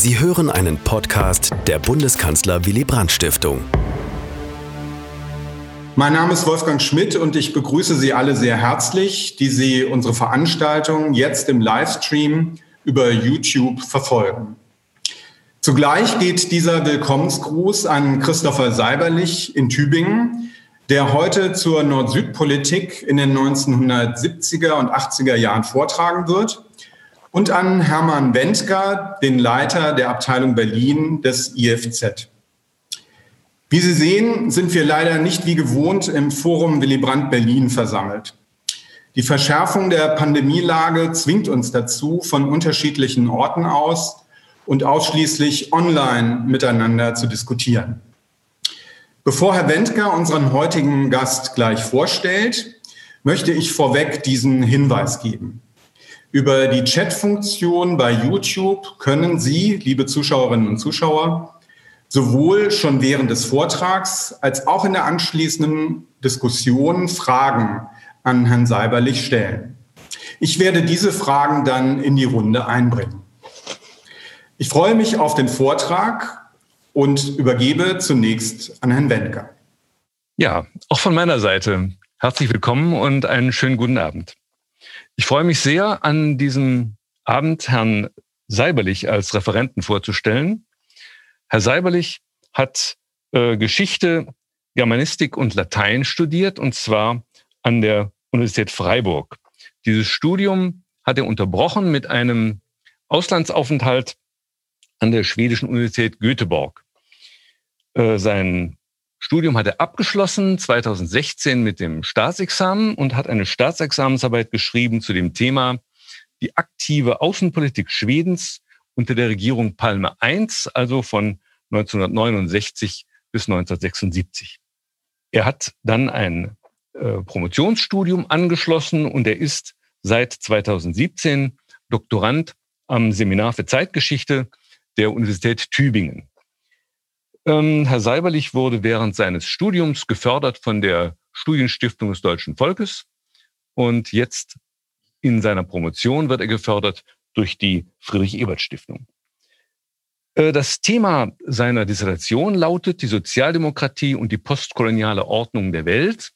Sie hören einen Podcast der Bundeskanzler Willy Brandt Stiftung. Mein Name ist Wolfgang Schmidt und ich begrüße Sie alle sehr herzlich, die Sie unsere Veranstaltung jetzt im Livestream über YouTube verfolgen. Zugleich geht dieser Willkommensgruß an Christopher Seiberlich in Tübingen, der heute zur Nord-Süd-Politik in den 1970er und 80er Jahren vortragen wird, und an Hermann Wendker, den Leiter der Abteilung Berlin des IFZ. Wie Sie sehen, sind wir leider nicht wie gewohnt im Forum Willy Brandt Berlin versammelt. Die Verschärfung der Pandemielage zwingt uns dazu, von unterschiedlichen Orten aus und ausschließlich online miteinander zu diskutieren. Bevor Herr Wendker unseren heutigen Gast gleich vorstellt, möchte ich vorweg diesen Hinweis geben. Über die Chatfunktion bei YouTube können Sie, liebe Zuschauerinnen und Zuschauer, sowohl schon während des Vortrags als auch in der anschließenden Diskussion Fragen an Herrn Seiberlich stellen. Ich werde diese Fragen dann in die Runde einbringen. Ich freue mich auf den Vortrag und übergebe zunächst an Herrn Wendker. Ja, auch von meiner Seite herzlich willkommen und einen schönen guten Abend. Ich freue mich sehr, an diesem Abend Herrn Seiberlich als Referenten vorzustellen. Herr Seiberlich hat äh, Geschichte, Germanistik und Latein studiert, und zwar an der Universität Freiburg. Dieses Studium hat er unterbrochen mit einem Auslandsaufenthalt an der schwedischen Universität Göteborg. Äh, sein Studium hat er abgeschlossen 2016 mit dem Staatsexamen und hat eine Staatsexamensarbeit geschrieben zu dem Thema die aktive Außenpolitik Schwedens unter der Regierung Palme I, also von 1969 bis 1976. Er hat dann ein äh, Promotionsstudium angeschlossen und er ist seit 2017 Doktorand am Seminar für Zeitgeschichte der Universität Tübingen. Ähm, Herr Seiberlich wurde während seines Studiums gefördert von der Studienstiftung des deutschen Volkes und jetzt in seiner Promotion wird er gefördert durch die Friedrich-Ebert-Stiftung. Äh, das Thema seiner Dissertation lautet die Sozialdemokratie und die postkoloniale Ordnung der Welt.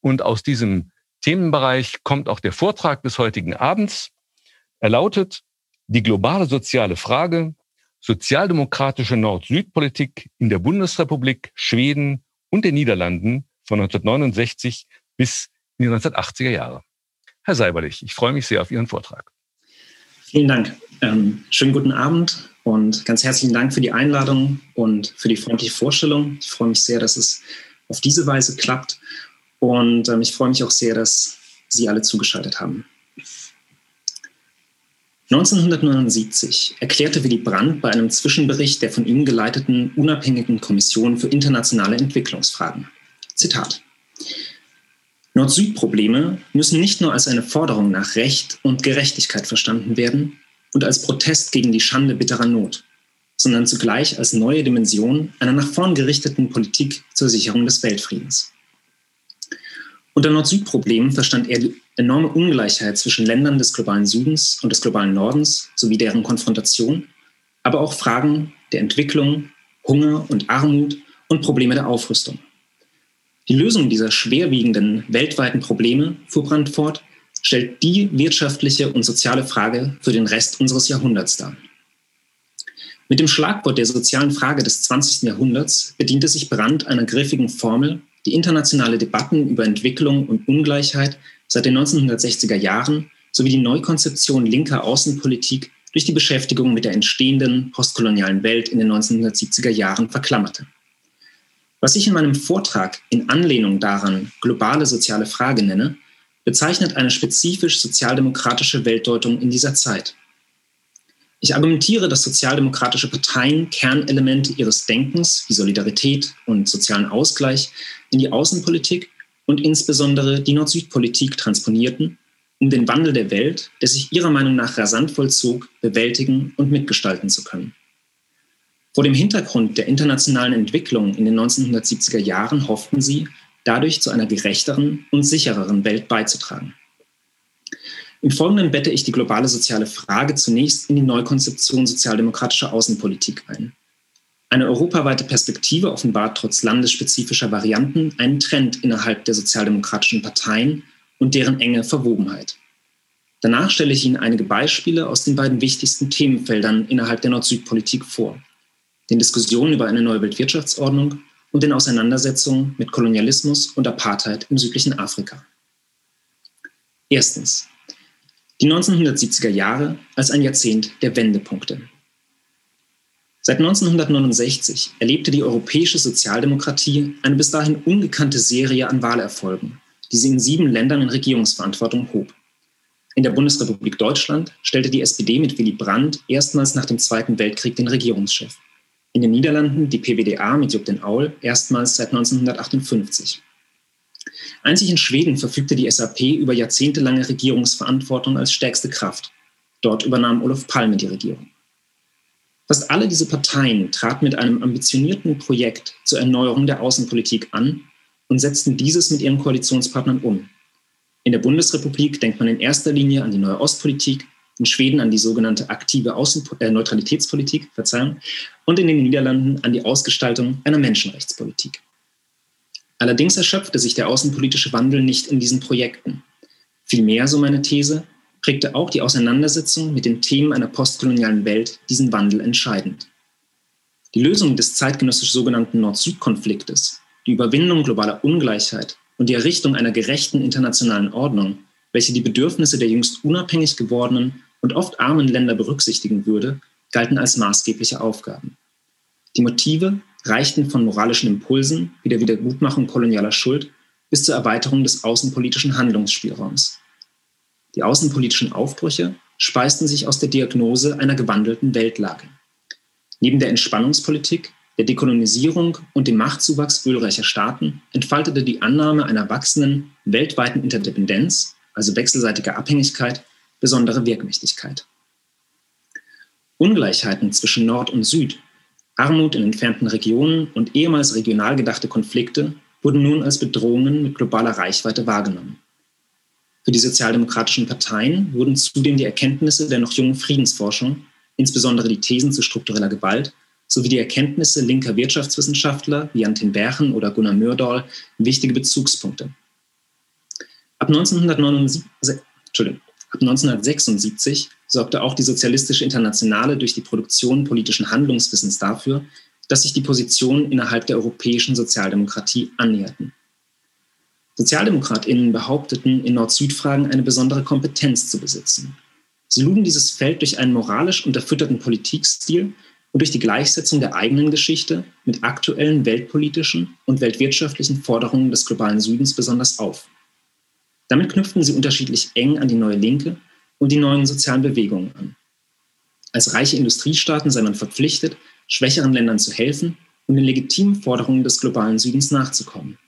Und aus diesem Themenbereich kommt auch der Vortrag des heutigen Abends. Er lautet die globale soziale Frage, sozialdemokratische Nord-Süd-Politik in der Bundesrepublik, Schweden und den Niederlanden von 1969 bis in die 1980er Jahre. Herr Seiberlich, ich freue mich sehr auf Ihren Vortrag. Vielen Dank. Ähm, schönen guten Abend und ganz herzlichen Dank für die Einladung und für die freundliche Vorstellung. Ich freue mich sehr, dass es auf diese Weise klappt und ähm, ich freue mich auch sehr, dass Sie alle zugeschaltet haben. 1979 erklärte Willy Brandt bei einem Zwischenbericht der von ihm geleiteten unabhängigen Kommission für internationale Entwicklungsfragen. Zitat. Nord-Süd-Probleme müssen nicht nur als eine Forderung nach Recht und Gerechtigkeit verstanden werden und als Protest gegen die Schande bitterer Not, sondern zugleich als neue Dimension einer nach vorn gerichteten Politik zur Sicherung des Weltfriedens. Unter Nord-Süd-Problemen verstand er die enorme Ungleichheit zwischen Ländern des globalen Südens und des globalen Nordens sowie deren Konfrontation, aber auch Fragen der Entwicklung, Hunger und Armut und Probleme der Aufrüstung. Die Lösung dieser schwerwiegenden weltweiten Probleme, fuhr Brandt fort, stellt die wirtschaftliche und soziale Frage für den Rest unseres Jahrhunderts dar. Mit dem Schlagwort der sozialen Frage des 20. Jahrhunderts bediente sich Brandt einer griffigen Formel, die internationale Debatten über Entwicklung und Ungleichheit seit den 1960er Jahren sowie die Neukonzeption linker Außenpolitik durch die Beschäftigung mit der entstehenden postkolonialen Welt in den 1970er Jahren verklammerte. Was ich in meinem Vortrag in Anlehnung daran globale soziale Frage nenne, bezeichnet eine spezifisch sozialdemokratische Weltdeutung in dieser Zeit. Ich argumentiere, dass sozialdemokratische Parteien Kernelemente ihres Denkens wie Solidarität und sozialen Ausgleich in die Außenpolitik und insbesondere die Nord-Süd-Politik transponierten, um den Wandel der Welt, der sich ihrer Meinung nach rasant vollzog, bewältigen und mitgestalten zu können. Vor dem Hintergrund der internationalen Entwicklung in den 1970er Jahren hofften sie, dadurch zu einer gerechteren und sichereren Welt beizutragen. Im Folgenden bette ich die globale soziale Frage zunächst in die Neukonzeption sozialdemokratischer Außenpolitik ein. Eine europaweite Perspektive offenbart trotz landesspezifischer Varianten einen Trend innerhalb der sozialdemokratischen Parteien und deren enge Verwobenheit. Danach stelle ich Ihnen einige Beispiele aus den beiden wichtigsten Themenfeldern innerhalb der Nord-Süd-Politik vor. Den Diskussionen über eine neue Weltwirtschaftsordnung und den Auseinandersetzungen mit Kolonialismus und Apartheid im südlichen Afrika. Erstens. Die 1970er Jahre als ein Jahrzehnt der Wendepunkte. Seit 1969 erlebte die europäische Sozialdemokratie eine bis dahin ungekannte Serie an Wahlerfolgen, die sie in sieben Ländern in Regierungsverantwortung hob. In der Bundesrepublik Deutschland stellte die SPD mit Willy Brandt erstmals nach dem Zweiten Weltkrieg den Regierungschef. In den Niederlanden die PWDA mit Jupp den Aul erstmals seit 1958. Einzig in Schweden verfügte die SAP über jahrzehntelange Regierungsverantwortung als stärkste Kraft. Dort übernahm Olof Palme die Regierung. Fast alle diese Parteien traten mit einem ambitionierten Projekt zur Erneuerung der Außenpolitik an und setzten dieses mit ihren Koalitionspartnern um. In der Bundesrepublik denkt man in erster Linie an die neue Ostpolitik, in Schweden an die sogenannte aktive Außen äh, Neutralitätspolitik, Verzeihung, und in den Niederlanden an die Ausgestaltung einer Menschenrechtspolitik. Allerdings erschöpfte sich der außenpolitische Wandel nicht in diesen Projekten. Vielmehr, so meine These, prägte auch die Auseinandersetzung mit den Themen einer postkolonialen Welt diesen Wandel entscheidend. Die Lösung des zeitgenössisch sogenannten Nord-Süd-Konfliktes, die Überwindung globaler Ungleichheit und die Errichtung einer gerechten internationalen Ordnung, welche die Bedürfnisse der jüngst unabhängig gewordenen und oft armen Länder berücksichtigen würde, galten als maßgebliche Aufgaben. Die Motive reichten von moralischen Impulsen wie der Wiedergutmachung kolonialer Schuld bis zur Erweiterung des außenpolitischen Handlungsspielraums. Die außenpolitischen Aufbrüche speisten sich aus der Diagnose einer gewandelten Weltlage. Neben der Entspannungspolitik, der Dekolonisierung und dem Machtzuwachs ölreicher Staaten entfaltete die Annahme einer wachsenden weltweiten Interdependenz, also wechselseitiger Abhängigkeit, besondere Wirkmächtigkeit. Ungleichheiten zwischen Nord und Süd Armut in entfernten Regionen und ehemals regional gedachte Konflikte wurden nun als Bedrohungen mit globaler Reichweite wahrgenommen. Für die sozialdemokratischen Parteien wurden zudem die Erkenntnisse der noch jungen Friedensforschung, insbesondere die Thesen zu struktureller Gewalt, sowie die Erkenntnisse linker Wirtschaftswissenschaftler wie Antin Berchen oder Gunnar Myrdal wichtige Bezugspunkte. Ab 1979, ab 1976 sorgte auch die Sozialistische Internationale durch die Produktion politischen Handlungswissens dafür, dass sich die Positionen innerhalb der europäischen Sozialdemokratie annäherten. SozialdemokratInnen behaupteten, in Nord-Süd-Fragen eine besondere Kompetenz zu besitzen. Sie luden dieses Feld durch einen moralisch unterfütterten Politikstil und durch die Gleichsetzung der eigenen Geschichte mit aktuellen weltpolitischen und weltwirtschaftlichen Forderungen des globalen Südens besonders auf. Damit knüpften sie unterschiedlich eng an die neue Linke und die neuen sozialen Bewegungen an. Als reiche Industriestaaten sei man verpflichtet, schwächeren Ländern zu helfen und den legitimen Forderungen des globalen Südens nachzukommen.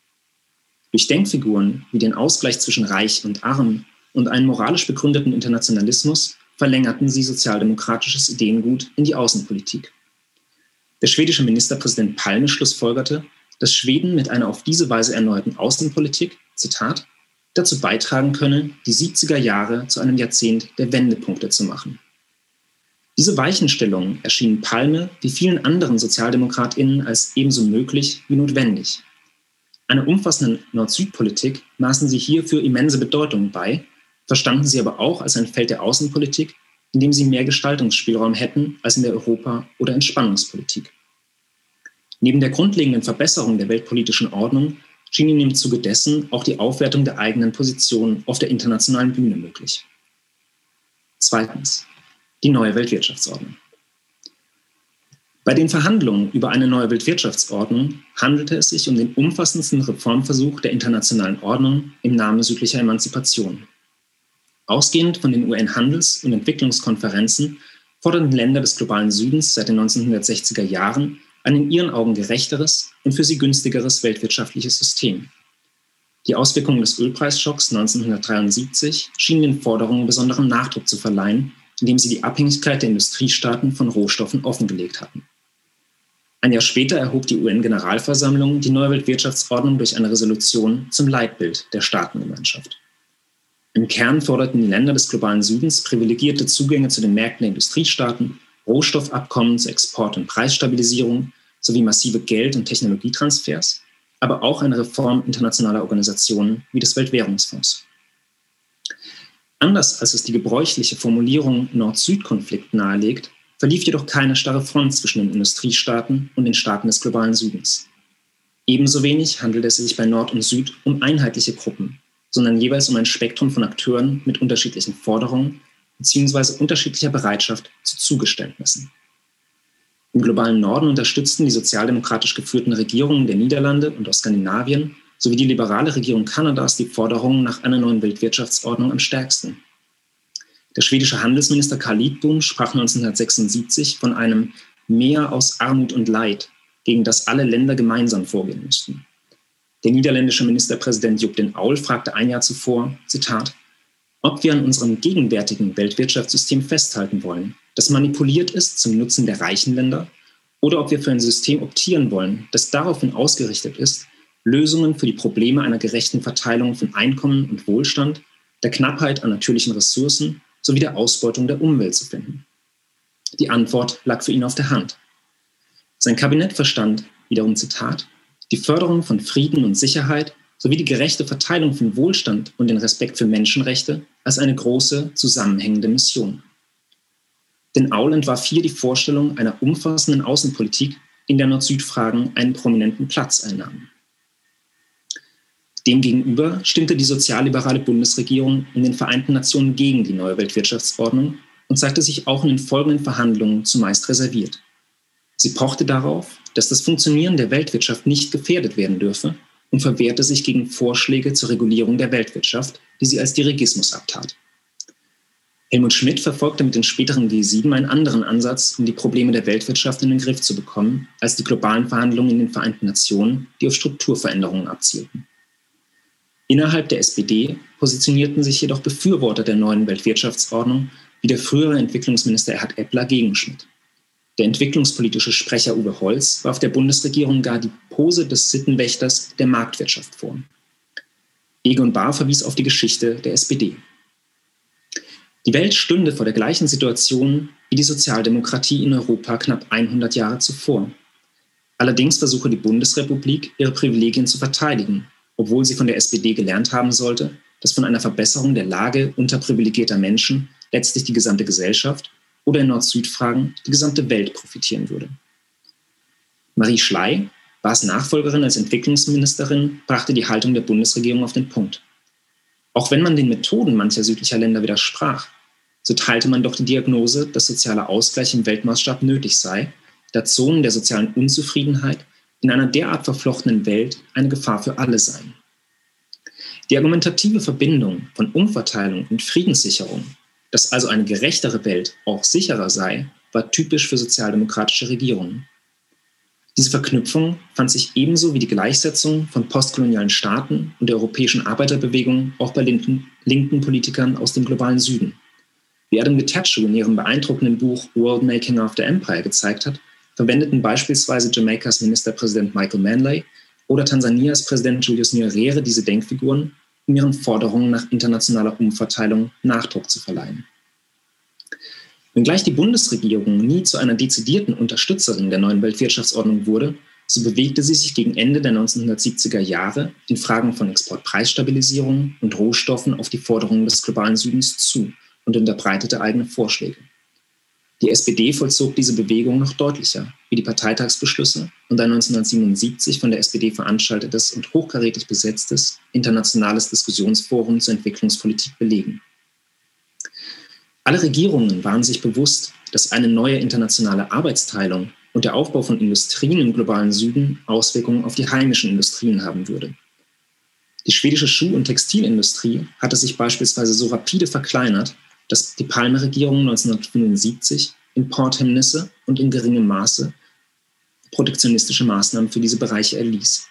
Durch Denkfiguren wie den Ausgleich zwischen Reich und Arm und einen moralisch begründeten Internationalismus verlängerten sie sozialdemokratisches Ideengut in die Außenpolitik. Der schwedische Ministerpräsident Palme schlussfolgerte, dass Schweden mit einer auf diese Weise erneuerten Außenpolitik, Zitat, dazu beitragen könne, die 70er Jahre zu einem Jahrzehnt der Wendepunkte zu machen. Diese Weichenstellungen erschienen Palme wie vielen anderen SozialdemokratInnen als ebenso möglich wie notwendig. Einer umfassenden Nord-Süd-Politik maßen sie hierfür immense Bedeutung bei, verstanden sie aber auch als ein Feld der Außenpolitik, in dem sie mehr Gestaltungsspielraum hätten als in der Europa- oder Entspannungspolitik. Neben der grundlegenden Verbesserung der weltpolitischen Ordnung schien ihnen im Zuge dessen auch die Aufwertung der eigenen Position auf der internationalen Bühne möglich. Zweitens. Die neue Weltwirtschaftsordnung. Bei den Verhandlungen über eine neue Weltwirtschaftsordnung handelte es sich um den umfassendsten Reformversuch der internationalen Ordnung im Namen südlicher Emanzipation. Ausgehend von den UN-Handels- und Entwicklungskonferenzen forderten Länder des globalen Südens seit den 1960er Jahren ein in ihren Augen gerechteres und für sie günstigeres weltwirtschaftliches System. Die Auswirkungen des Ölpreisschocks 1973 schienen den Forderungen besonderen Nachdruck zu verleihen, indem sie die Abhängigkeit der Industriestaaten von Rohstoffen offengelegt hatten. Ein Jahr später erhob die UN-Generalversammlung die neue Weltwirtschaftsordnung durch eine Resolution zum Leitbild der Staatengemeinschaft. Im Kern forderten die Länder des globalen Südens privilegierte Zugänge zu den Märkten der Industriestaaten, Rohstoffabkommen zur Export- und Preisstabilisierung sowie massive Geld- und Technologietransfers, aber auch eine Reform internationaler Organisationen wie des Weltwährungsfonds. Anders als es die gebräuchliche Formulierung Nord-Süd-Konflikt nahelegt, verlief jedoch keine starre Front zwischen den Industriestaaten und den Staaten des globalen Südens. Ebenso wenig handelt es sich bei Nord und Süd um einheitliche Gruppen, sondern jeweils um ein Spektrum von Akteuren mit unterschiedlichen Forderungen bzw. unterschiedlicher Bereitschaft zu Zugeständnissen. Im globalen Norden unterstützten die sozialdemokratisch geführten Regierungen der Niederlande und aus Skandinavien sowie die liberale Regierung Kanadas die Forderungen nach einer neuen Weltwirtschaftsordnung am stärksten. Der schwedische Handelsminister Karl Lidbom sprach 1976 von einem Meer aus Armut und Leid, gegen das alle Länder gemeinsam vorgehen müssten. Der niederländische Ministerpräsident Job den Aul fragte ein Jahr zuvor, Zitat, ob wir an unserem gegenwärtigen Weltwirtschaftssystem festhalten wollen, das manipuliert ist zum Nutzen der reichen Länder, oder ob wir für ein System optieren wollen, das daraufhin ausgerichtet ist, Lösungen für die Probleme einer gerechten Verteilung von Einkommen und Wohlstand, der Knappheit an natürlichen Ressourcen sowie der Ausbeutung der Umwelt zu finden. Die Antwort lag für ihn auf der Hand. Sein Kabinett verstand, wiederum Zitat, die Förderung von Frieden und Sicherheit sowie die gerechte Verteilung von Wohlstand und den Respekt für Menschenrechte als eine große, zusammenhängende Mission. Denn Aul entwarf hier die Vorstellung einer umfassenden Außenpolitik, in der Nord-Süd-Fragen einen prominenten Platz einnahmen. Demgegenüber stimmte die sozialliberale Bundesregierung in den Vereinten Nationen gegen die neue Weltwirtschaftsordnung und zeigte sich auch in den folgenden Verhandlungen zumeist reserviert. Sie pochte darauf, dass das Funktionieren der Weltwirtschaft nicht gefährdet werden dürfe und verwehrte sich gegen Vorschläge zur Regulierung der Weltwirtschaft, die sie als Dirigismus abtat. Helmut Schmidt verfolgte mit den späteren G7 einen anderen Ansatz, um die Probleme der Weltwirtschaft in den Griff zu bekommen, als die globalen Verhandlungen in den Vereinten Nationen, die auf Strukturveränderungen abzielten. Innerhalb der SPD positionierten sich jedoch Befürworter der neuen Weltwirtschaftsordnung wie der frühere Entwicklungsminister Erhard Eppler gegen Schmidt. Der entwicklungspolitische Sprecher Uwe Holz warf der Bundesregierung gar die Pose des Sittenwächters der Marktwirtschaft vor. Egon Bahr verwies auf die Geschichte der SPD. Die Welt stünde vor der gleichen Situation wie die Sozialdemokratie in Europa knapp 100 Jahre zuvor. Allerdings versuche die Bundesrepublik, ihre Privilegien zu verteidigen, obwohl sie von der SPD gelernt haben sollte, dass von einer Verbesserung der Lage unterprivilegierter Menschen letztlich die gesamte Gesellschaft oder in Nord-Süd-Fragen die gesamte Welt profitieren würde. Marie Schley, Bars Nachfolgerin als Entwicklungsministerin, brachte die Haltung der Bundesregierung auf den Punkt. Auch wenn man den Methoden mancher südlicher Länder widersprach, so teilte man doch die Diagnose, dass sozialer Ausgleich im Weltmaßstab nötig sei, da Zonen der sozialen Unzufriedenheit in einer derart verflochtenen Welt eine Gefahr für alle seien. Die argumentative Verbindung von Umverteilung und Friedenssicherung dass also eine gerechtere Welt auch sicherer sei, war typisch für sozialdemokratische Regierungen. Diese Verknüpfung fand sich ebenso wie die Gleichsetzung von postkolonialen Staaten und der europäischen Arbeiterbewegung auch bei linken, linken Politikern aus dem globalen Süden. Wie Adam Getachew in ihrem beeindruckenden Buch World Making After Empire gezeigt hat, verwendeten beispielsweise Jamaikas Ministerpräsident Michael Manley oder Tansanias Präsident Julius Nyerere diese Denkfiguren, um ihren Forderungen nach internationaler Umverteilung Nachdruck zu verleihen. Wenngleich die Bundesregierung nie zu einer dezidierten Unterstützerin der neuen Weltwirtschaftsordnung wurde, so bewegte sie sich gegen Ende der 1970er Jahre in Fragen von Exportpreisstabilisierung und Rohstoffen auf die Forderungen des globalen Südens zu und unterbreitete eigene Vorschläge. Die SPD vollzog diese Bewegung noch deutlicher, wie die Parteitagsbeschlüsse und ein 1977 von der SPD veranstaltetes und hochkarätig besetztes internationales Diskussionsforum zur Entwicklungspolitik belegen. Alle Regierungen waren sich bewusst, dass eine neue internationale Arbeitsteilung und der Aufbau von Industrien im globalen Süden Auswirkungen auf die heimischen Industrien haben würde. Die schwedische Schuh- und Textilindustrie hatte sich beispielsweise so rapide verkleinert, dass die Palme-Regierung 1975 Importhemmnisse und in geringem Maße protektionistische Maßnahmen für diese Bereiche erließ.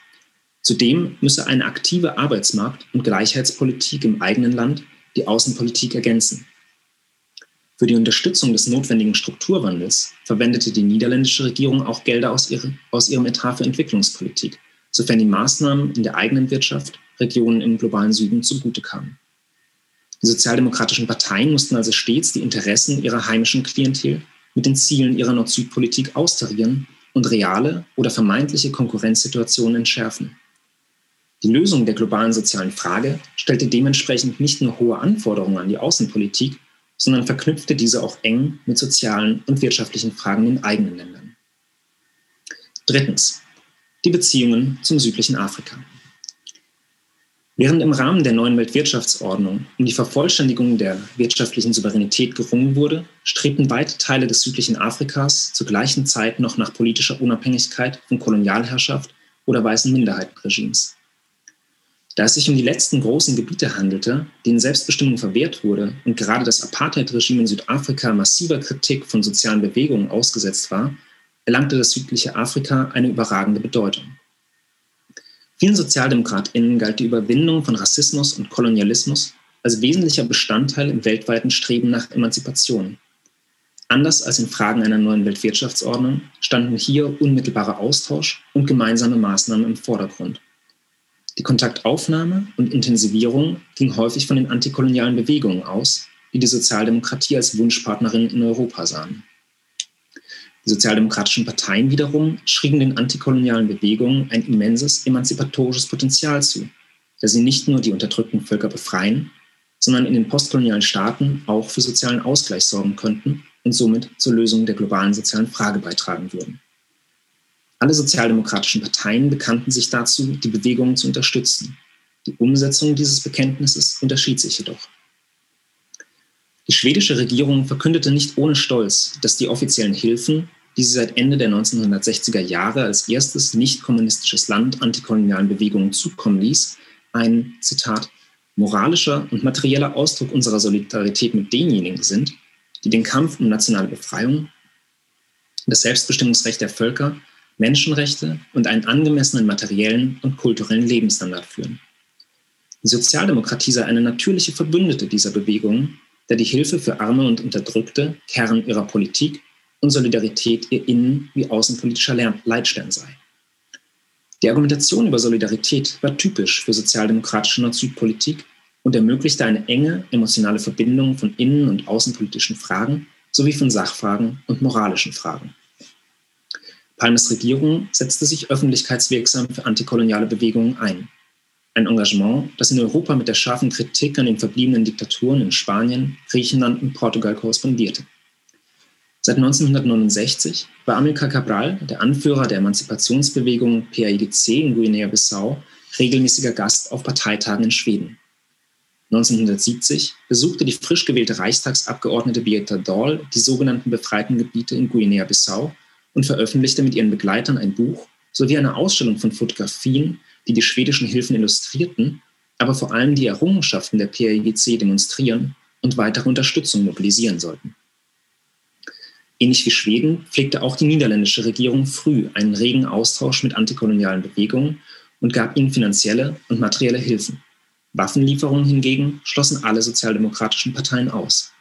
Zudem müsse eine aktive Arbeitsmarkt- und Gleichheitspolitik im eigenen Land die Außenpolitik ergänzen. Für die Unterstützung des notwendigen Strukturwandels verwendete die niederländische Regierung auch Gelder aus, ihre, aus ihrem Etat für Entwicklungspolitik, sofern die Maßnahmen in der eigenen Wirtschaft Regionen im globalen Süden zugute kamen. Die sozialdemokratischen Parteien mussten also stets die Interessen ihrer heimischen Klientel mit den Zielen ihrer Nord-Süd-Politik austarieren und reale oder vermeintliche Konkurrenzsituationen entschärfen. Die Lösung der globalen sozialen Frage stellte dementsprechend nicht nur hohe Anforderungen an die Außenpolitik, sondern verknüpfte diese auch eng mit sozialen und wirtschaftlichen Fragen in eigenen Ländern. Drittens. Die Beziehungen zum südlichen Afrika. Während im Rahmen der neuen Weltwirtschaftsordnung um die Vervollständigung der wirtschaftlichen Souveränität gerungen wurde, strebten weite Teile des südlichen Afrikas zur gleichen Zeit noch nach politischer Unabhängigkeit von Kolonialherrschaft oder weißen Minderheitenregimes. Da es sich um die letzten großen Gebiete handelte, denen Selbstbestimmung verwehrt wurde und gerade das Apartheid-Regime in Südafrika massiver Kritik von sozialen Bewegungen ausgesetzt war, erlangte das südliche Afrika eine überragende Bedeutung. Vielen SozialdemokratInnen galt die Überwindung von Rassismus und Kolonialismus als wesentlicher Bestandteil im weltweiten Streben nach Emanzipation. Anders als in Fragen einer neuen Weltwirtschaftsordnung standen hier unmittelbarer Austausch und gemeinsame Maßnahmen im Vordergrund. Die Kontaktaufnahme und Intensivierung ging häufig von den antikolonialen Bewegungen aus, die die Sozialdemokratie als Wunschpartnerin in Europa sahen. Die sozialdemokratischen Parteien wiederum schrieben den antikolonialen Bewegungen ein immenses emanzipatorisches Potenzial zu, da sie nicht nur die unterdrückten Völker befreien, sondern in den postkolonialen Staaten auch für sozialen Ausgleich sorgen könnten und somit zur Lösung der globalen sozialen Frage beitragen würden. Alle sozialdemokratischen Parteien bekannten sich dazu, die Bewegungen zu unterstützen. Die Umsetzung dieses Bekenntnisses unterschied sich jedoch. Die schwedische Regierung verkündete nicht ohne Stolz, dass die offiziellen Hilfen, die sie seit Ende der 1960er Jahre als erstes nicht kommunistisches Land antikolonialen Bewegungen zukommen ließ, ein, Zitat, moralischer und materieller Ausdruck unserer Solidarität mit denjenigen sind, die den Kampf um nationale Befreiung, das Selbstbestimmungsrecht der Völker, Menschenrechte und einen angemessenen materiellen und kulturellen Lebensstandard führen. Die Sozialdemokratie sei eine natürliche Verbündete dieser Bewegungen, da die Hilfe für Arme und Unterdrückte Kern ihrer Politik und Solidarität ihr innen- wie außenpolitischer Leitstern sei. Die Argumentation über Solidarität war typisch für sozialdemokratische Nord-Süd-Politik und ermöglichte eine enge emotionale Verbindung von innen- und außenpolitischen Fragen sowie von Sachfragen und moralischen Fragen. Palmes Regierung setzte sich öffentlichkeitswirksam für antikoloniale Bewegungen ein. Ein Engagement, das in Europa mit der scharfen Kritik an den verbliebenen Diktaturen in Spanien, Griechenland und Portugal korrespondierte. Seit 1969 war Amilcar Cabral, der Anführer der Emanzipationsbewegung PAIGC in Guinea-Bissau, regelmäßiger Gast auf Parteitagen in Schweden. 1970 besuchte die frisch gewählte Reichstagsabgeordnete Beata Dahl die sogenannten befreiten Gebiete in Guinea-Bissau und veröffentlichte mit ihren Begleitern ein Buch sowie eine Ausstellung von Fotografien, die die schwedischen Hilfen illustrierten, aber vor allem die Errungenschaften der PAIGC demonstrieren und weitere Unterstützung mobilisieren sollten. Ähnlich wie Schweden pflegte auch die niederländische Regierung früh einen regen Austausch mit antikolonialen Bewegungen und gab ihnen finanzielle und materielle Hilfen. Waffenlieferungen hingegen schlossen alle sozialdemokratischen Parteien aus.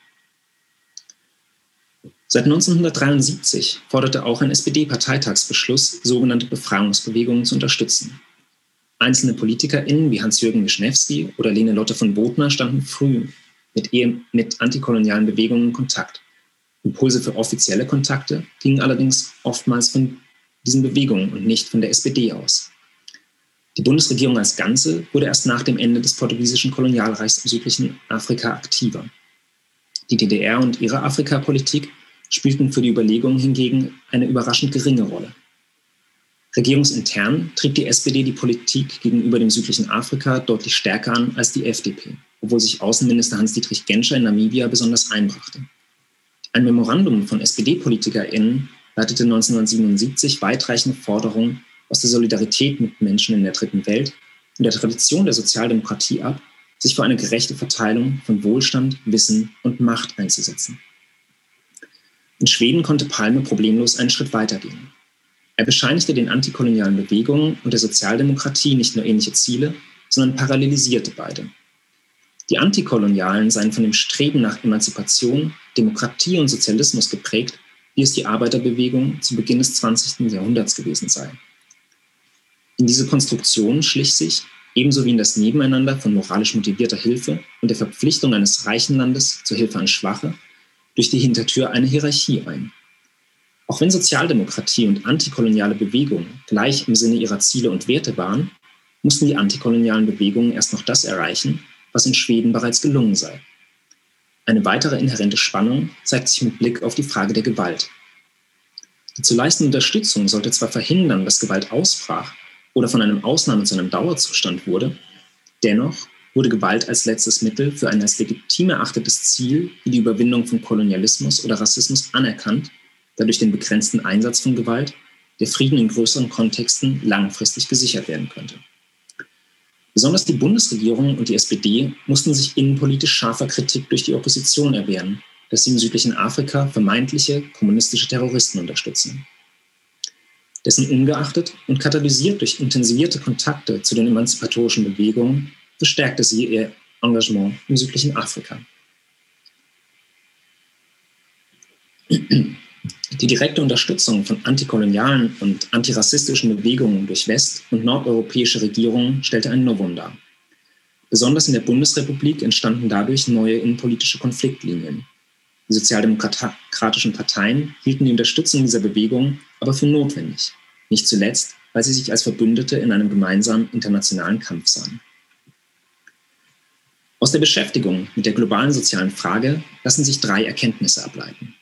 Seit 1973 forderte auch ein SPD-Parteitagsbeschluss, sogenannte Befreiungsbewegungen zu unterstützen. Einzelne PolitikerInnen wie Hans-Jürgen Wischnewski oder Lene Lotte von Botner standen früh mit, mit antikolonialen Bewegungen in Kontakt. Impulse für offizielle Kontakte gingen allerdings oftmals von diesen Bewegungen und nicht von der SPD aus. Die Bundesregierung als Ganze wurde erst nach dem Ende des portugiesischen Kolonialreichs im südlichen Afrika aktiver. Die DDR und ihre Afrikapolitik spielten für die Überlegungen hingegen eine überraschend geringe Rolle. Regierungsintern trieb die SPD die Politik gegenüber dem südlichen Afrika deutlich stärker an als die FDP, obwohl sich Außenminister Hans-Dietrich Genscher in Namibia besonders einbrachte. Ein Memorandum von SPD-PolitikerInnen leitete 1977 weitreichende Forderungen aus der Solidarität mit Menschen in der dritten Welt und der Tradition der Sozialdemokratie ab, sich für eine gerechte Verteilung von Wohlstand, Wissen und Macht einzusetzen. In Schweden konnte Palme problemlos einen Schritt weitergehen. Er bescheinigte den antikolonialen Bewegungen und der Sozialdemokratie nicht nur ähnliche Ziele, sondern parallelisierte beide. Die Antikolonialen seien von dem Streben nach Emanzipation, Demokratie und Sozialismus geprägt, wie es die Arbeiterbewegung zu Beginn des 20. Jahrhunderts gewesen sei. In diese Konstruktion schlich sich, ebenso wie in das Nebeneinander von moralisch motivierter Hilfe und der Verpflichtung eines reichen Landes zur Hilfe an Schwache durch die Hintertür eine Hierarchie ein. Auch wenn Sozialdemokratie und antikoloniale Bewegungen gleich im Sinne ihrer Ziele und Werte waren, mussten die antikolonialen Bewegungen erst noch das erreichen, was in Schweden bereits gelungen sei. Eine weitere inhärente Spannung zeigt sich mit Blick auf die Frage der Gewalt. Die zu leistende Unterstützung sollte zwar verhindern, dass Gewalt ausbrach oder von einem Ausnahme zu einem Dauerzustand wurde, dennoch wurde Gewalt als letztes Mittel für ein als legitim erachtetes Ziel wie die Überwindung von Kolonialismus oder Rassismus anerkannt, da durch den begrenzten Einsatz von Gewalt der Frieden in größeren Kontexten langfristig gesichert werden könnte. Besonders die Bundesregierung und die SPD mussten sich innenpolitisch scharfer Kritik durch die Opposition erwehren, dass sie im südlichen Afrika vermeintliche kommunistische Terroristen unterstützen. Dessen ungeachtet und katalysiert durch intensivierte Kontakte zu den emanzipatorischen Bewegungen bestärkte sie ihr Engagement im südlichen Afrika. Die direkte Unterstützung von antikolonialen und antirassistischen Bewegungen durch west- und nordeuropäische Regierungen stellte ein Novum dar. Besonders in der Bundesrepublik entstanden dadurch neue innenpolitische Konfliktlinien. Die sozialdemokratischen Parteien hielten die Unterstützung dieser Bewegung aber für notwendig, nicht zuletzt, weil sie sich als Verbündete in einem gemeinsamen internationalen Kampf sahen. Aus der Beschäftigung mit der globalen sozialen Frage lassen sich drei Erkenntnisse ableiten.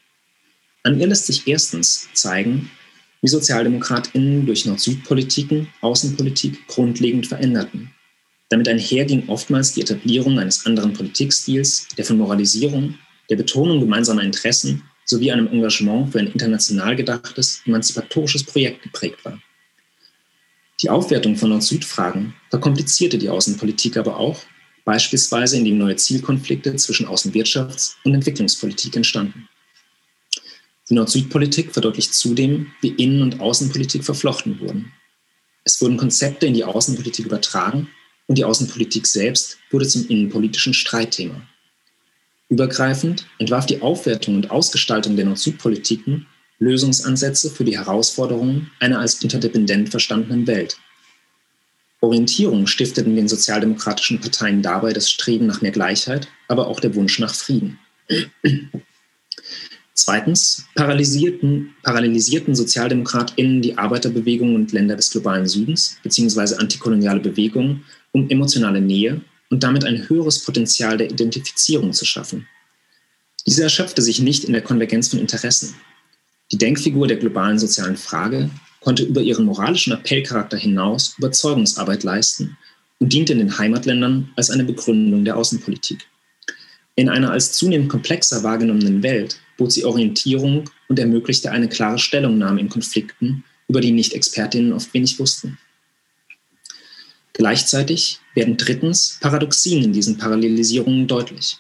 An ihr lässt sich erstens zeigen, wie SozialdemokratInnen durch Nord-Süd-Politiken Außenpolitik grundlegend veränderten. Damit einherging oftmals die Etablierung eines anderen Politikstils, der von Moralisierung, der Betonung gemeinsamer Interessen sowie einem Engagement für ein international gedachtes, emanzipatorisches Projekt geprägt war. Die Aufwertung von Nord-Süd-Fragen verkomplizierte die Außenpolitik aber auch, beispielsweise indem neue Zielkonflikte zwischen Außenwirtschafts- und Entwicklungspolitik entstanden. Die Nord-Süd-Politik verdeutlicht zudem, wie Innen- und Außenpolitik verflochten wurden. Es wurden Konzepte in die Außenpolitik übertragen und die Außenpolitik selbst wurde zum innenpolitischen Streitthema. Übergreifend entwarf die Aufwertung und Ausgestaltung der Nord-Süd-Politiken Lösungsansätze für die Herausforderungen einer als interdependent verstandenen Welt. Orientierung stifteten den sozialdemokratischen Parteien dabei das Streben nach mehr Gleichheit, aber auch der Wunsch nach Frieden. Zweitens paralysierten, parallelisierten SozialdemokratInnen die Arbeiterbewegungen und Länder des globalen Südens beziehungsweise antikoloniale Bewegungen, um emotionale Nähe und damit ein höheres Potenzial der Identifizierung zu schaffen. Diese erschöpfte sich nicht in der Konvergenz von Interessen. Die Denkfigur der globalen sozialen Frage konnte über ihren moralischen Appellcharakter hinaus Überzeugungsarbeit leisten und diente in den Heimatländern als eine Begründung der Außenpolitik. In einer als zunehmend komplexer wahrgenommenen Welt bot sie Orientierung und ermöglichte eine klare Stellungnahme in Konflikten, über die Nicht-Expertinnen oft wenig wussten. Gleichzeitig werden drittens Paradoxien in diesen Parallelisierungen deutlich.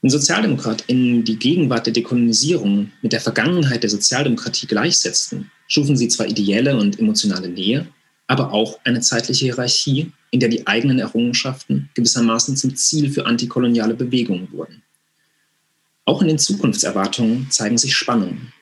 Wenn SozialdemokratInnen die Gegenwart der Dekolonisierung mit der Vergangenheit der Sozialdemokratie gleichsetzten, schufen sie zwar ideelle und emotionale Nähe, aber auch eine zeitliche Hierarchie, in der die eigenen Errungenschaften gewissermaßen zum Ziel für antikoloniale Bewegungen wurden. Auch in den Zukunftserwartungen zeigen sich Spannungen.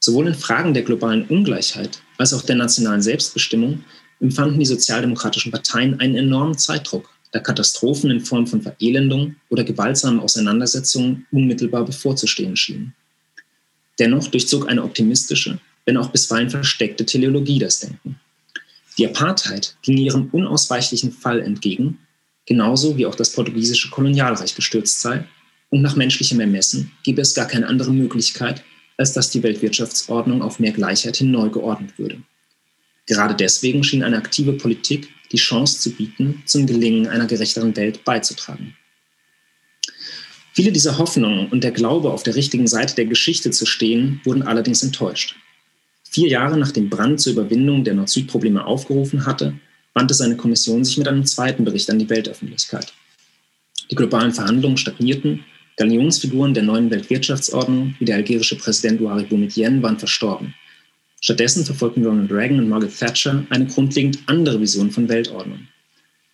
Sowohl in Fragen der globalen Ungleichheit als auch der nationalen Selbstbestimmung empfanden die sozialdemokratischen Parteien einen enormen Zeitdruck, da Katastrophen in Form von Verelendung oder gewaltsamen Auseinandersetzungen unmittelbar bevorzustehen schienen. Dennoch durchzog eine optimistische, wenn auch bisweilen versteckte Teleologie das Denken. Die Apartheid ging ihrem unausweichlichen Fall entgegen, genauso wie auch das portugiesische Kolonialreich gestürzt sei und nach menschlichem Ermessen gäbe es gar keine andere Möglichkeit, als dass die Weltwirtschaftsordnung auf mehr Gleichheit hin neu geordnet würde. Gerade deswegen schien eine aktive Politik die Chance zu bieten, zum Gelingen einer gerechteren Welt beizutragen. Viele dieser Hoffnungen und der Glaube, auf der richtigen Seite der Geschichte zu stehen, wurden allerdings enttäuscht. Vier Jahre nachdem Brand zur Überwindung der Nord-Süd-Probleme aufgerufen hatte, wandte seine Kommission sich mit einem zweiten Bericht an die Weltöffentlichkeit. Die globalen Verhandlungen stagnierten Galionsfiguren der neuen Weltwirtschaftsordnung, wie der algerische Präsident Ouari Boumedienne, waren verstorben. Stattdessen verfolgten Ronald Reagan und Margaret Thatcher eine grundlegend andere Vision von Weltordnung.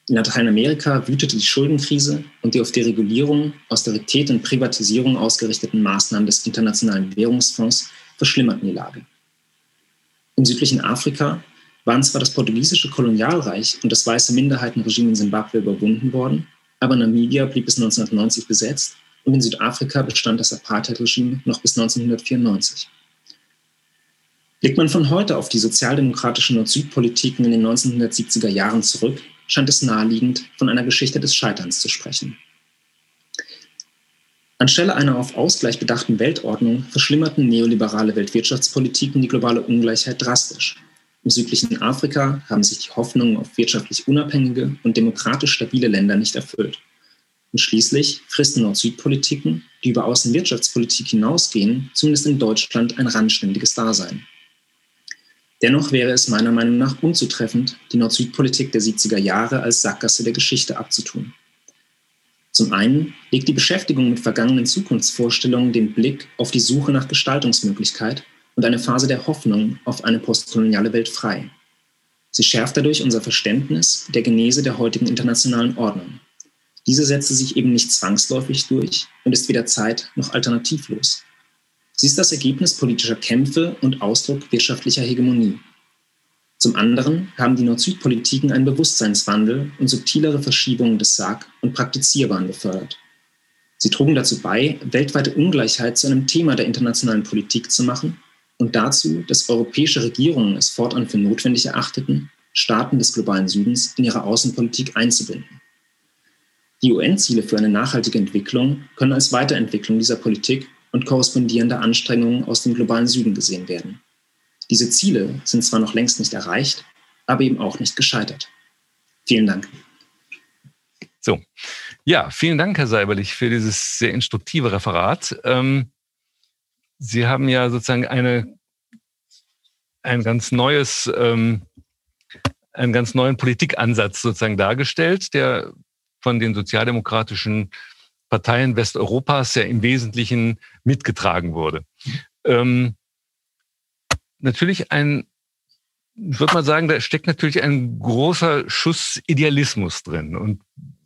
In Lateinamerika wütete die Schuldenkrise und die auf Deregulierung, Austerität und Privatisierung ausgerichteten Maßnahmen des Internationalen Währungsfonds verschlimmerten die Lage. Im südlichen Afrika waren zwar das portugiesische Kolonialreich und das weiße Minderheitenregime in Simbabwe überwunden worden, aber Namibia blieb bis 1990 besetzt und in Südafrika bestand das Apartheid-Regime noch bis 1994. Blickt man von heute auf die sozialdemokratischen Nord-Süd-Politiken in den 1970er Jahren zurück, scheint es naheliegend, von einer Geschichte des Scheiterns zu sprechen. Anstelle einer auf Ausgleich bedachten Weltordnung verschlimmerten neoliberale Weltwirtschaftspolitiken die globale Ungleichheit drastisch. Im südlichen Afrika haben sich die Hoffnungen auf wirtschaftlich unabhängige und demokratisch stabile Länder nicht erfüllt. Und schließlich fristen Nord-Süd-Politiken, die über Außenwirtschaftspolitik hinausgehen, zumindest in Deutschland ein randständiges Dasein. Dennoch wäre es meiner Meinung nach unzutreffend, die Nord-Süd-Politik der 70er Jahre als Sackgasse der Geschichte abzutun. Zum einen legt die Beschäftigung mit vergangenen Zukunftsvorstellungen den Blick auf die Suche nach Gestaltungsmöglichkeit und eine Phase der Hoffnung auf eine postkoloniale Welt frei. Sie schärft dadurch unser Verständnis der Genese der heutigen internationalen Ordnung. Diese setze sich eben nicht zwangsläufig durch und ist weder zeit- noch alternativlos. Sie ist das Ergebnis politischer Kämpfe und Ausdruck wirtschaftlicher Hegemonie. Zum anderen haben die Nord-Süd-Politiken einen Bewusstseinswandel und subtilere Verschiebungen des Sag- und Praktizierbaren befördert. Sie trugen dazu bei, weltweite Ungleichheit zu einem Thema der internationalen Politik zu machen und dazu, dass europäische Regierungen es fortan für notwendig erachteten, Staaten des globalen Südens in ihre Außenpolitik einzubinden. Die UN-Ziele für eine nachhaltige Entwicklung können als Weiterentwicklung dieser Politik und korrespondierende Anstrengungen aus dem globalen Süden gesehen werden. Diese Ziele sind zwar noch längst nicht erreicht, aber eben auch nicht gescheitert. Vielen Dank. So, ja, vielen Dank, Herr Seiberlich, für dieses sehr instruktive Referat. Ähm, Sie haben ja sozusagen eine, ein ganz neues, ähm, einen ganz neuen Politikansatz sozusagen dargestellt, der von den sozialdemokratischen Parteien Westeuropas ja im Wesentlichen mitgetragen wurde. Ähm, natürlich ein, ich würde mal sagen, da steckt natürlich ein großer Schuss Idealismus drin. Und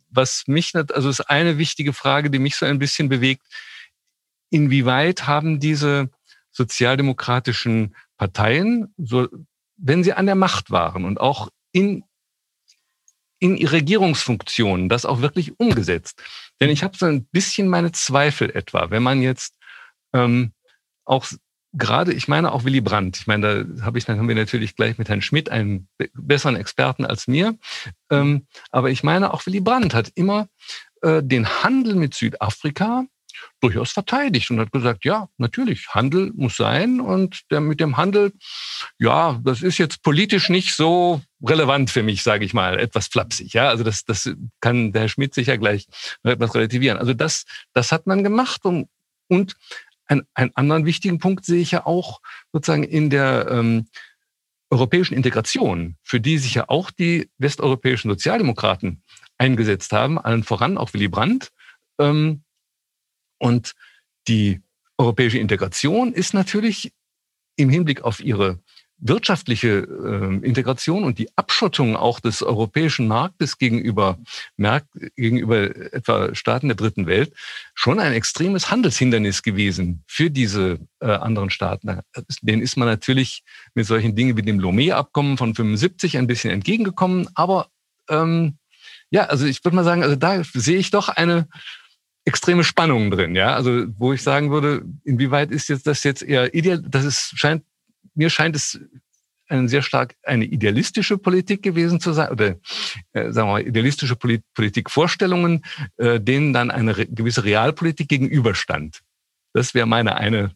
was mich, also ist eine wichtige Frage, die mich so ein bisschen bewegt, inwieweit haben diese sozialdemokratischen Parteien, so, wenn sie an der Macht waren und auch in, in Regierungsfunktionen das auch wirklich umgesetzt? Denn ich habe so ein bisschen meine Zweifel etwa, wenn man jetzt ähm, auch gerade, ich meine auch Willy Brandt, ich meine, da habe ich, dann haben wir natürlich gleich mit Herrn Schmidt einen besseren Experten als mir. Ähm, aber ich meine auch Willy Brandt hat immer äh, den Handel mit Südafrika durchaus verteidigt und hat gesagt, ja, natürlich, Handel muss sein und der, mit dem Handel, ja, das ist jetzt politisch nicht so relevant für mich, sage ich mal, etwas flapsig. Ja, also das, das kann der Herr Schmidt sicher gleich etwas relativieren. Also das, das hat man gemacht um, und ein, einen anderen wichtigen Punkt sehe ich ja auch sozusagen in der ähm, europäischen Integration, für die sich ja auch die westeuropäischen Sozialdemokraten eingesetzt haben, allen voran auch Willy Brandt. Ähm, und die europäische Integration ist natürlich im Hinblick auf ihre wirtschaftliche äh, Integration und die Abschottung auch des europäischen Marktes gegenüber, Markt, gegenüber etwa Staaten der dritten Welt schon ein extremes Handelshindernis gewesen für diese äh, anderen Staaten. Den ist man natürlich mit solchen Dingen wie dem Lomé-Abkommen von 75 ein bisschen entgegengekommen. Aber ähm, ja, also ich würde mal sagen, also da sehe ich doch eine extreme Spannung drin, ja. Also wo ich sagen würde, inwieweit ist jetzt das jetzt eher ideal? Das ist scheint mir scheint es eine sehr stark eine idealistische Politik gewesen zu sein, oder äh, sagen wir mal, idealistische Polit Politikvorstellungen, äh, denen dann eine re gewisse Realpolitik gegenüberstand. Das wäre meine eine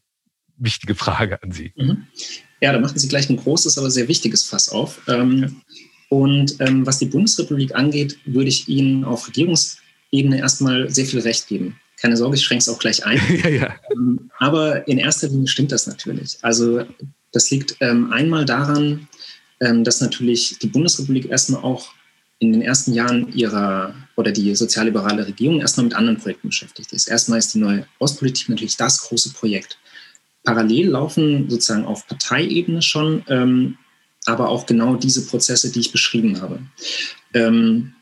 wichtige Frage an Sie. Mhm. Ja, da machen Sie gleich ein großes, aber sehr wichtiges Fass auf. Ähm, ja. Und ähm, was die Bundesrepublik angeht, würde ich Ihnen auf Regierungsebene erstmal sehr viel Recht geben. Keine Sorge, ich schränke es auch gleich ein. ja, ja. Ähm, aber in erster Linie stimmt das natürlich. Also das liegt ähm, einmal daran, ähm, dass natürlich die Bundesrepublik erstmal auch in den ersten Jahren ihrer oder die sozialliberale Regierung erstmal mit anderen Projekten beschäftigt ist. Erstmal ist die neue Ostpolitik natürlich das große Projekt. Parallel laufen sozusagen auf Parteiebene schon, ähm, aber auch genau diese Prozesse, die ich beschrieben habe. Ähm,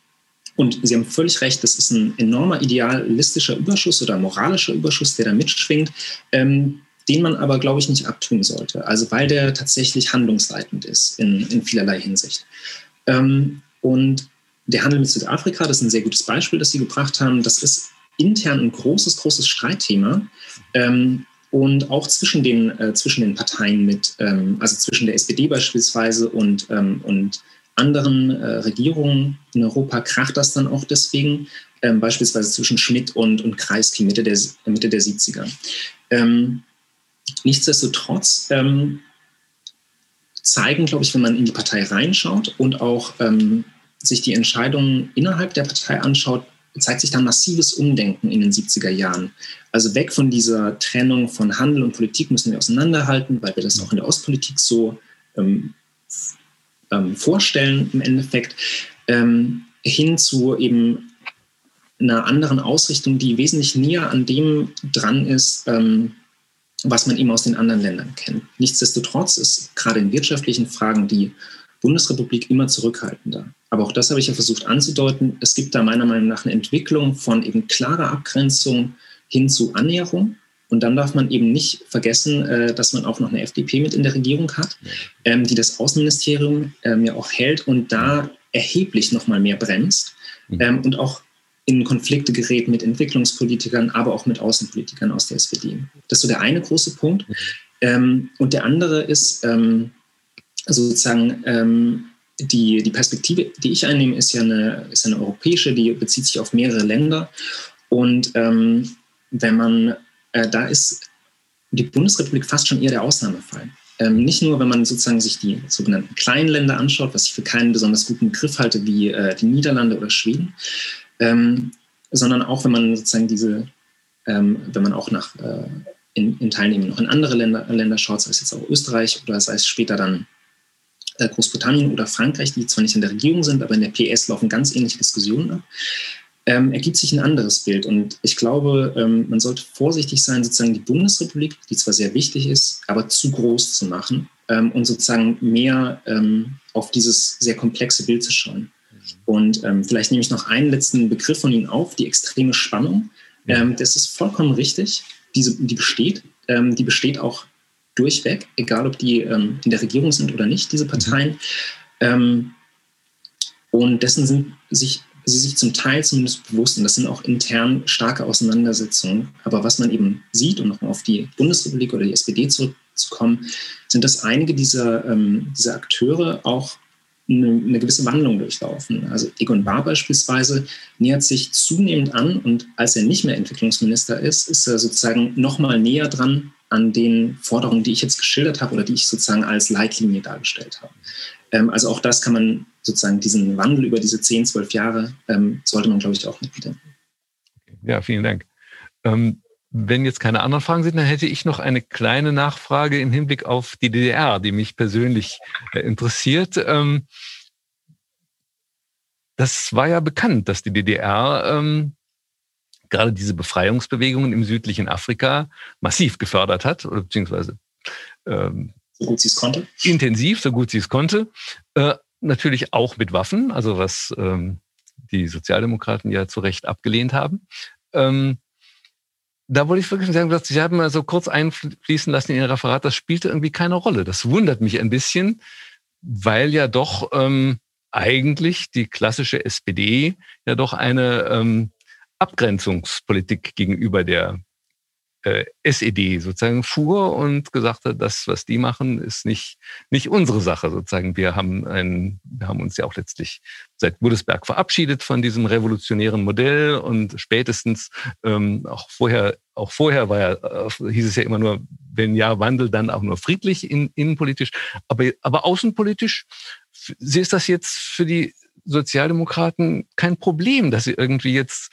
und Sie haben völlig recht, das ist ein enormer idealistischer Überschuss oder moralischer Überschuss, der da mitschwingt. Ähm, den man aber, glaube ich, nicht abtun sollte. Also weil der tatsächlich handlungsleitend ist in, in vielerlei Hinsicht. Ähm, und der Handel mit Südafrika, das ist ein sehr gutes Beispiel, das Sie gebracht haben. Das ist intern ein großes, großes Streitthema. Ähm, und auch zwischen den, äh, zwischen den Parteien mit, ähm, also zwischen der SPD beispielsweise und, ähm, und anderen äh, Regierungen in Europa kracht das dann auch deswegen, ähm, beispielsweise zwischen Schmidt und, und Kreisky Mitte der, Mitte der 70er. Ähm, nichtsdestotrotz ähm, zeigen, glaube ich, wenn man in die Partei reinschaut und auch ähm, sich die Entscheidungen innerhalb der Partei anschaut, zeigt sich da massives Umdenken in den 70er Jahren. Also weg von dieser Trennung von Handel und Politik müssen wir auseinanderhalten, weil wir das auch in der Ostpolitik so ähm, vorstellen im Endeffekt, ähm, hin zu eben einer anderen Ausrichtung, die wesentlich näher an dem dran ist, ähm, was man eben aus den anderen Ländern kennt. Nichtsdestotrotz ist gerade in wirtschaftlichen Fragen die Bundesrepublik immer zurückhaltender. Aber auch das habe ich ja versucht anzudeuten. Es gibt da meiner Meinung nach eine Entwicklung von eben klarer Abgrenzung hin zu Annäherung. Und dann darf man eben nicht vergessen, äh, dass man auch noch eine FDP mit in der Regierung hat, ähm, die das Außenministerium ähm, ja auch hält und da erheblich noch mal mehr bremst mhm. ähm, und auch in Konflikte gerät mit Entwicklungspolitikern, aber auch mit Außenpolitikern aus der SPD. Das ist so der eine große Punkt. Mhm. und der andere ist sozusagen die, die Perspektive, die ich einnehme, ist ja, eine, ist eine europäische, die bezieht sich auf mehrere Länder. Und wenn man, äh, da ist die Bundesrepublik fast schon eher der Ausnahmefall. Ähm, nicht nur, wenn man sozusagen sich die sogenannten kleinen Länder anschaut, was ich für keinen besonders guten Begriff halte, wie äh, die Niederlande oder Schweden, ähm, sondern auch, wenn man sozusagen diese, ähm, wenn man auch nach äh, in, in Teilnehmen noch in andere Länder, Länder schaut, sei es jetzt auch Österreich oder sei es später dann äh, Großbritannien oder Frankreich, die zwar nicht in der Regierung sind, aber in der PS laufen ganz ähnliche Diskussionen ab, ähm, ergibt sich ein anderes Bild. Und ich glaube, ähm, man sollte vorsichtig sein, sozusagen die Bundesrepublik, die zwar sehr wichtig ist, aber zu groß zu machen ähm, und sozusagen mehr ähm, auf dieses sehr komplexe Bild zu schauen. Und ähm, vielleicht nehme ich noch einen letzten Begriff von Ihnen auf, die extreme Spannung. Ähm, das ist vollkommen richtig. Diese, die besteht. die besteht auch durchweg, egal ob die in der Regierung sind oder nicht, diese Parteien. Ähm, und dessen sind sich, sie sich zum Teil zumindest bewusst. Und das sind auch intern starke Auseinandersetzungen. Aber was man eben sieht, um nochmal auf die Bundesrepublik oder die SPD zurückzukommen, sind, dass einige dieser, ähm, dieser Akteure auch eine, eine, gewisse Wandlung durchlaufen. Also Egon Bahr beispielsweise nähert sich zunehmend an und als er nicht mehr Entwicklungsminister ist, ist er sozusagen nochmal näher dran an den Forderungen, die ich jetzt geschildert habe oder die ich sozusagen als Leitlinie dargestellt habe. Ähm, also auch das kann man sozusagen, diesen Wandel über diese 10, 12 Jahre, ähm, sollte man, glaube ich, auch mitbedenken. Ja, vielen Dank. Ähm, wenn jetzt keine anderen Fragen sind, dann hätte ich noch eine kleine Nachfrage im Hinblick auf die DDR, die mich persönlich äh, interessiert. Ähm, das war ja bekannt, dass die DDR ähm, gerade diese Befreiungsbewegungen im südlichen Afrika massiv gefördert hat, oder beziehungsweise ähm, so gut sie es konnte. Intensiv, so gut sie es konnte. Natürlich auch mit Waffen, also was ähm, die Sozialdemokraten ja zu Recht abgelehnt haben. Ähm, da wollte ich wirklich sagen, dass Sie haben mal so kurz einfließen lassen in Ihr Referat, das spielte irgendwie keine Rolle. Das wundert mich ein bisschen, weil ja doch ähm, eigentlich die klassische SPD ja doch eine ähm, Abgrenzungspolitik gegenüber der äh, SED sozusagen fuhr und gesagt hat, das, was die machen, ist nicht, nicht unsere Sache sozusagen. Wir haben, ein, wir haben uns ja auch letztlich seit Budesberg verabschiedet von diesem revolutionären Modell und spätestens ähm, auch vorher, auch vorher war ja, äh, hieß es ja immer nur, wenn ja Wandel, dann auch nur friedlich in, innenpolitisch, aber, aber außenpolitisch ist das jetzt für die Sozialdemokraten kein Problem, dass sie irgendwie jetzt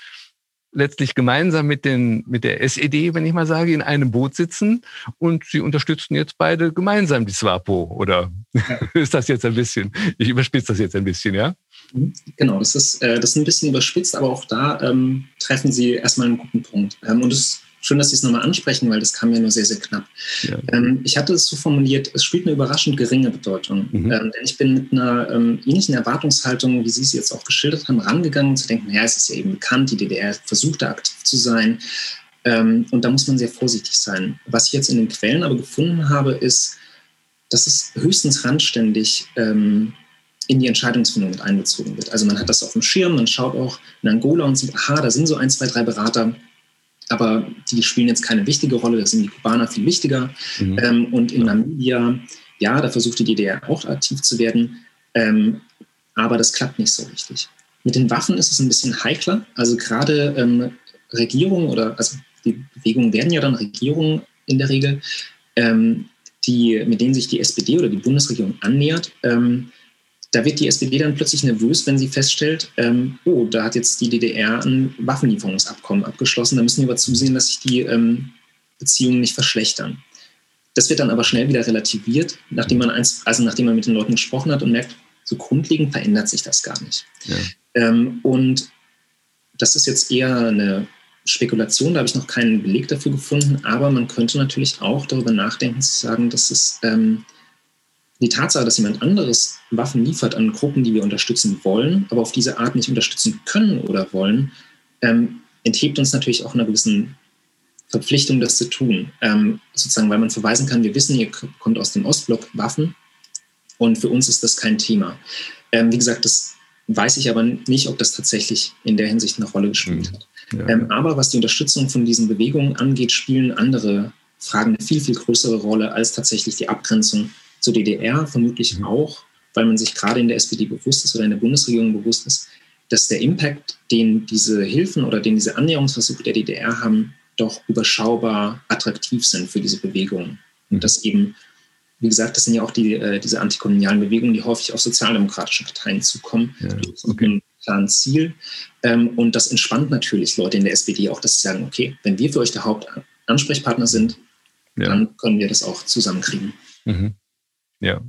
letztlich gemeinsam mit, den, mit der SED, wenn ich mal sage, in einem Boot sitzen und sie unterstützen jetzt beide gemeinsam die SWAPO. Oder ja. ist das jetzt ein bisschen, ich überspitze das jetzt ein bisschen, ja? Mhm. Genau, das ist, äh, das ist ein bisschen überspitzt, aber auch da ähm, treffen Sie erstmal einen guten Punkt. Ähm, und es schön, dass Sie es nochmal ansprechen, weil das kam ja nur sehr, sehr knapp. Ja. Ähm, ich hatte es so formuliert, es spielt eine überraschend geringe Bedeutung. Mhm. Ähm, denn ich bin mit einer ähm, ähnlichen Erwartungshaltung, wie Sie es jetzt auch geschildert haben, rangegangen, zu denken, naja, es ist ja eben bekannt, die DDR versucht da aktiv zu sein. Ähm, und da muss man sehr vorsichtig sein. Was ich jetzt in den Quellen aber gefunden habe, ist, dass es höchstens randständig ähm, in die Entscheidungsfindung mit einbezogen wird. Also man hat das auf dem Schirm, man schaut auch in Angola und sieht, aha, da sind so ein, zwei, drei Berater, aber die spielen jetzt keine wichtige Rolle, da sind die Kubaner viel wichtiger. Mhm. Ähm, und in Namibia, ja, da versucht die DDR auch aktiv zu werden, ähm, aber das klappt nicht so richtig. Mit den Waffen ist es ein bisschen heikler. Also gerade ähm, Regierungen oder also die Bewegungen werden ja dann Regierungen in der Regel, ähm, die, mit denen sich die SPD oder die Bundesregierung annähert. Da wird die SPD dann plötzlich nervös, wenn sie feststellt, ähm, oh, da hat jetzt die DDR ein Waffenlieferungsabkommen abgeschlossen, da müssen wir aber zusehen, dass sich die ähm, Beziehungen nicht verschlechtern. Das wird dann aber schnell wieder relativiert, nachdem man eins, also nachdem man mit den Leuten gesprochen hat und merkt, so grundlegend verändert sich das gar nicht. Ja. Ähm, und das ist jetzt eher eine Spekulation, da habe ich noch keinen Beleg dafür gefunden, aber man könnte natürlich auch darüber nachdenken zu sagen, dass es ähm, die Tatsache, dass jemand anderes Waffen liefert an Gruppen, die wir unterstützen wollen, aber auf diese Art nicht unterstützen können oder wollen, ähm, enthebt uns natürlich auch einer gewissen Verpflichtung, das zu tun. Ähm, sozusagen, weil man verweisen kann, wir wissen, ihr kommt aus dem Ostblock Waffen und für uns ist das kein Thema. Ähm, wie gesagt, das weiß ich aber nicht, ob das tatsächlich in der Hinsicht eine Rolle gespielt mhm. hat. Ja. Ähm, aber was die Unterstützung von diesen Bewegungen angeht, spielen andere Fragen eine viel, viel größere Rolle als tatsächlich die Abgrenzung zur DDR, vermutlich mhm. auch, weil man sich gerade in der SPD bewusst ist oder in der Bundesregierung bewusst ist, dass der Impact, den diese Hilfen oder den diese Annäherungsversuche der DDR haben, doch überschaubar attraktiv sind für diese Bewegungen. Und mhm. dass eben, wie gesagt, das sind ja auch die, äh, diese antikolonialen Bewegungen, die häufig auf sozialdemokratische Parteien zukommen, ja, okay. klaren Ziel. Ähm, und das entspannt natürlich Leute in der SPD auch, dass sie sagen, okay, wenn wir für euch der Hauptansprechpartner sind, ja. dann können wir das auch zusammenkriegen. Mhm. Ja.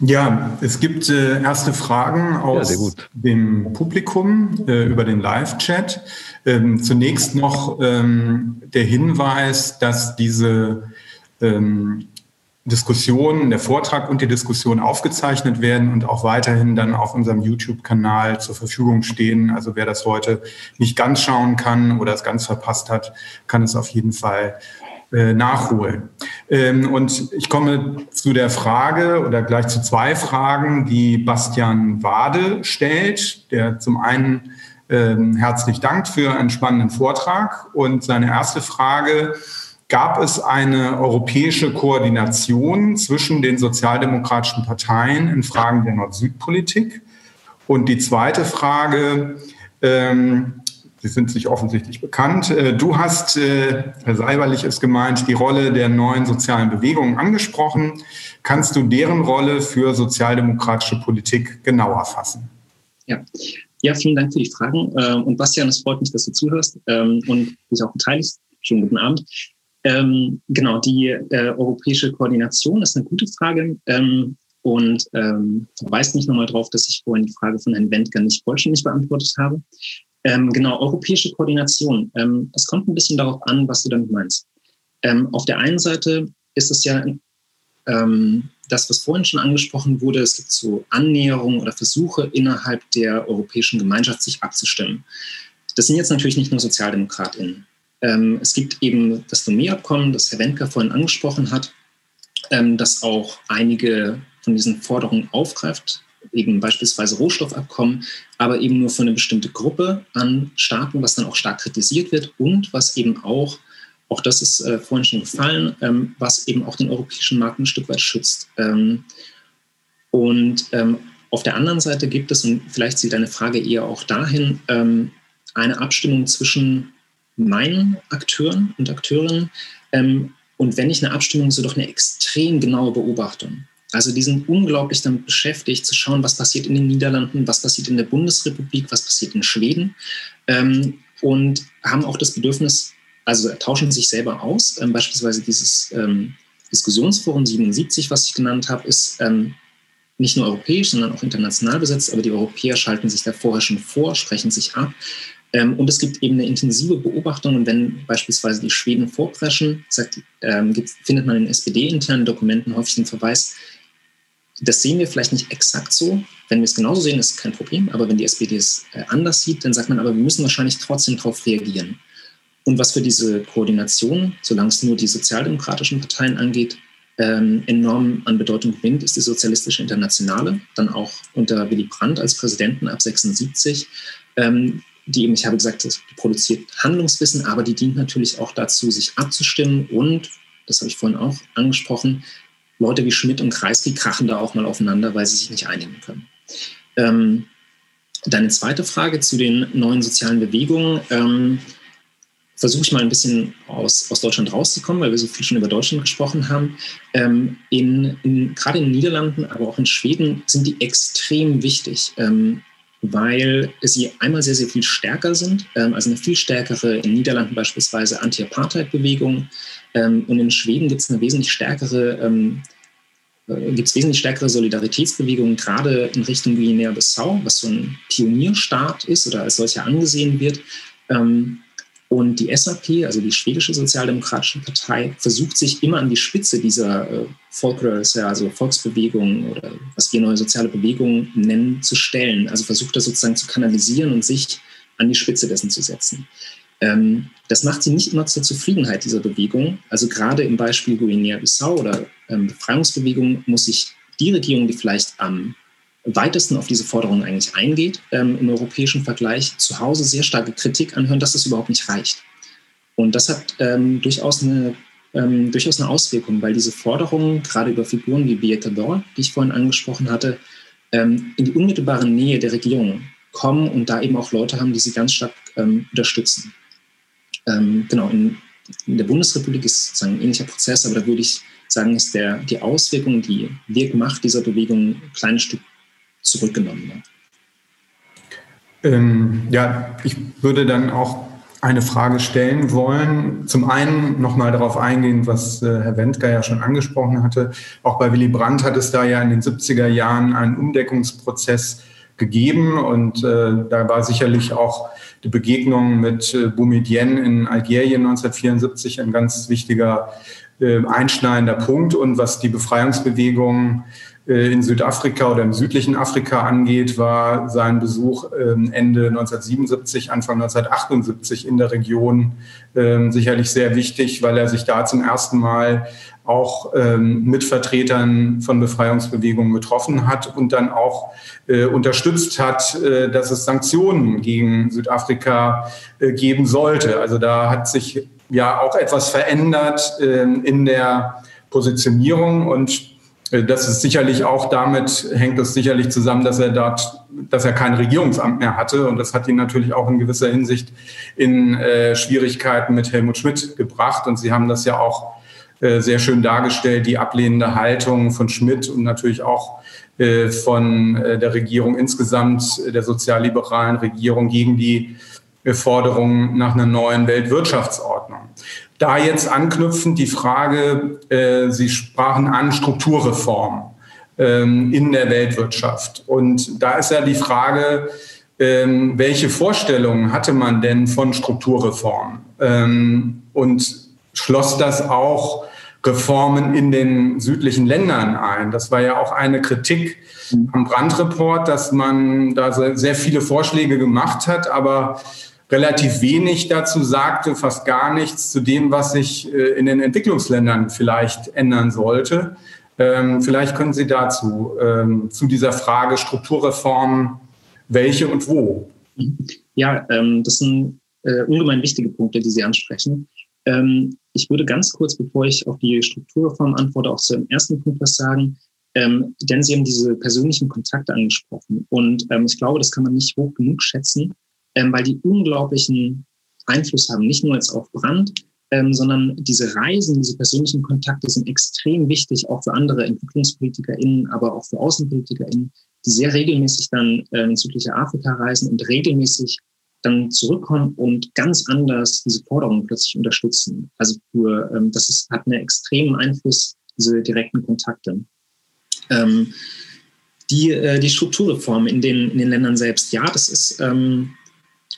Ja, es gibt äh, erste Fragen aus ja, dem Publikum äh, über den Live-Chat. Ähm, zunächst noch ähm, der Hinweis, dass diese ähm, Diskussion, der Vortrag und die Diskussion aufgezeichnet werden und auch weiterhin dann auf unserem YouTube-Kanal zur Verfügung stehen. Also wer das heute nicht ganz schauen kann oder es ganz verpasst hat, kann es auf jeden Fall äh, nachholen. Ähm, und ich komme zu der Frage oder gleich zu zwei Fragen, die Bastian Wade stellt, der zum einen ähm, herzlich dankt für einen spannenden Vortrag. Und seine erste Frage, gab es eine europäische Koordination zwischen den sozialdemokratischen Parteien in Fragen der Nord-Süd-Politik? Und die zweite Frage, ähm, Sie sind sich offensichtlich bekannt. Äh, du hast, äh, Herr Seiberlich ist gemeint, die Rolle der neuen sozialen Bewegungen angesprochen. Kannst du deren Rolle für sozialdemokratische Politik genauer fassen? Ja. Ja, vielen Dank für die Fragen. Ähm, und Bastian, es freut mich, dass du zuhörst ähm, und dich auch beteiligst. Schönen guten Abend. Ähm, genau, die äh, europäische Koordination ist eine gute Frage. und ähm, verweist mich nochmal darauf, dass ich vorhin die Frage von Herrn Wendger nicht vollständig beantwortet habe. Ähm, genau, europäische Koordination. Ähm, es kommt ein bisschen darauf an, was du damit meinst. Ähm, auf der einen Seite ist es ja ähm, das, was vorhin schon angesprochen wurde, es gibt so Annäherungen oder Versuche innerhalb der europäischen Gemeinschaft, sich abzustimmen. Das sind jetzt natürlich nicht nur SozialdemokratInnen. Ähm, es gibt eben das Lomé-Abkommen, das Herr Wendker vorhin angesprochen hat, ähm, das auch einige von diesen Forderungen aufgreift, eben beispielsweise Rohstoffabkommen, aber eben nur für eine bestimmte Gruppe an Staaten, was dann auch stark kritisiert wird und was eben auch, auch das ist äh, vorhin schon gefallen, ähm, was eben auch den europäischen Markt ein Stück weit schützt. Ähm, und ähm, auf der anderen Seite gibt es, und vielleicht sieht deine Frage eher auch dahin, ähm, eine Abstimmung zwischen meinen Akteuren und Akteurinnen. Ähm, und wenn nicht eine Abstimmung, so doch eine extrem genaue Beobachtung. Also die sind unglaublich damit beschäftigt, zu schauen, was passiert in den Niederlanden, was passiert in der Bundesrepublik, was passiert in Schweden ähm, und haben auch das Bedürfnis, also tauschen sich selber aus. Ähm, beispielsweise dieses ähm, Diskussionsforum 77, was ich genannt habe, ist ähm, nicht nur europäisch, sondern auch international besetzt, aber die Europäer schalten sich da vorher schon vor, sprechen sich ab. Ähm, und es gibt eben eine intensive Beobachtung. Und wenn beispielsweise die Schweden vorpreschen, sagt, ähm, findet man in SPD-internen Dokumenten häufig den Verweis, das sehen wir vielleicht nicht exakt so. Wenn wir es genauso sehen, ist kein Problem. Aber wenn die SPD es äh, anders sieht, dann sagt man, aber wir müssen wahrscheinlich trotzdem darauf reagieren. und was für diese Koordination, solange es nur die sozialdemokratischen Parteien angeht, ähm, enorm an Bedeutung gewinnt, ist die Sozialistische Internationale, dann auch unter Willy Brandt als Präsidenten ab 76, ähm, die eben, ich habe gesagt, produziert Handlungswissen, aber die dient natürlich auch dazu, sich abzustimmen und, das habe ich vorhin auch angesprochen, Leute wie Schmidt und Kreisky krachen da auch mal aufeinander, weil sie sich nicht einigen können. Ähm, deine zweite Frage zu den neuen sozialen Bewegungen. Ähm, versuche ich mal ein bisschen aus, aus Deutschland rauszukommen, weil wir so viel schon über Deutschland gesprochen haben. Ähm, in, in, gerade in den Niederlanden, aber auch in Schweden sind die extrem wichtig, ähm, weil sie einmal sehr, sehr viel stärker sind, ähm, also eine viel stärkere, in den Niederlanden beispielsweise Anti-Apartheid-Bewegung ähm, und in Schweden gibt es eine wesentlich stärkere ähm, äh, gibt es wesentlich stärkere Solidaritätsbewegungen, gerade in Richtung Guinea-Bissau, was so ein Pionierstaat ist oder als solcher angesehen wird. Ähm, und die SAP, also die schwedische Sozialdemokratische Partei, versucht sich immer an die Spitze dieser äh, also Volksbewegungen oder was wir neue soziale Bewegungen nennen, zu stellen. Also versucht das sozusagen zu kanalisieren und sich an die Spitze dessen zu setzen. Ähm, das macht sie nicht immer zur Zufriedenheit dieser Bewegung. Also gerade im Beispiel Guinea-Bissau oder ähm, Befreiungsbewegung muss sich die Regierung, die vielleicht am weitesten auf diese Forderungen eigentlich eingeht, ähm, im europäischen Vergleich, zu Hause sehr starke Kritik anhören, dass das überhaupt nicht reicht. Und das hat ähm, durchaus, eine, ähm, durchaus eine Auswirkung, weil diese Forderungen, gerade über Figuren wie Beata Dor, die ich vorhin angesprochen hatte, ähm, in die unmittelbare Nähe der Regierung kommen und da eben auch Leute haben, die sie ganz stark ähm, unterstützen. Ähm, genau, in, in, der Bundesrepublik ist sozusagen ein ähnlicher Prozess, aber da würde ich sagen, ist der, die Auswirkung, die Wirkmacht dieser Bewegung ein kleines Stück zurückgenommen. Ähm, ja, ich würde dann auch eine Frage stellen wollen. Zum einen nochmal darauf eingehen, was äh, Herr Wendker ja schon angesprochen hatte. Auch bei Willy Brandt hat es da ja in den 70er Jahren einen Umdeckungsprozess gegeben und äh, da war sicherlich auch die Begegnung mit äh, Boumedienne in Algerien 1974 ein ganz wichtiger äh, einschneidender Punkt und was die Befreiungsbewegung äh, in Südafrika oder im südlichen Afrika angeht, war sein Besuch ähm, Ende 1977, Anfang 1978 in der Region ähm, sicherlich sehr wichtig, weil er sich da zum ersten Mal auch ähm, mit Vertretern von Befreiungsbewegungen getroffen hat und dann auch äh, unterstützt hat, äh, dass es Sanktionen gegen Südafrika geben sollte. Also da hat sich ja auch etwas verändert in der Positionierung und äh, das ist sicherlich auch damit, hängt es sicherlich zusammen, dass er dort, dass er kein Regierungsamt mehr hatte. Und das hat ihn natürlich auch in gewisser Hinsicht in äh, Schwierigkeiten mit Helmut Schmidt gebracht. Und Sie haben das ja auch äh, sehr schön dargestellt, die ablehnende Haltung von Schmidt und natürlich auch äh, von äh, der Regierung insgesamt, der sozialliberalen Regierung gegen die äh, Forderung nach einer neuen Weltwirtschaftsordnung. Da jetzt anknüpfend die Frage, äh, Sie sprachen an Strukturreform ähm, in der Weltwirtschaft. Und da ist ja die Frage, ähm, welche Vorstellungen hatte man denn von Strukturreform? Ähm, und schloss das auch Reformen in den südlichen Ländern ein? Das war ja auch eine Kritik am Brandreport, dass man da sehr viele Vorschläge gemacht hat, aber relativ wenig dazu sagte, fast gar nichts zu dem, was sich äh, in den Entwicklungsländern vielleicht ändern sollte. Ähm, vielleicht können Sie dazu, ähm, zu dieser Frage Strukturreformen, welche und wo? Ja, ähm, das sind äh, ungemein wichtige Punkte, die Sie ansprechen. ich würde ganz kurz, bevor ich auf die Strukturreform antworte, auch zu dem ersten Punkt was sagen. denn Sie haben diese persönlichen Kontakte angesprochen. Und ich glaube, das kann man nicht hoch genug schätzen ähm, weil die unglaublichen Einfluss haben, nicht nur jetzt auf Brand, ähm, sondern diese Reisen, diese persönlichen Kontakte sind extrem wichtig, auch für andere EntwicklungspolitikerInnen, aber auch für AußenpolitikerInnen, die sehr regelmäßig dann ähm, in südliche Afrika reisen und regelmäßig dann zurückkommen und ganz anders diese Forderungen plötzlich unterstützen. Also für, ähm, das ist, hat einen extremen Einfluss, diese direkten Kontakte. Ähm, die, äh, die Strukturreform in den, in den Ländern selbst, ja, das ist, ähm,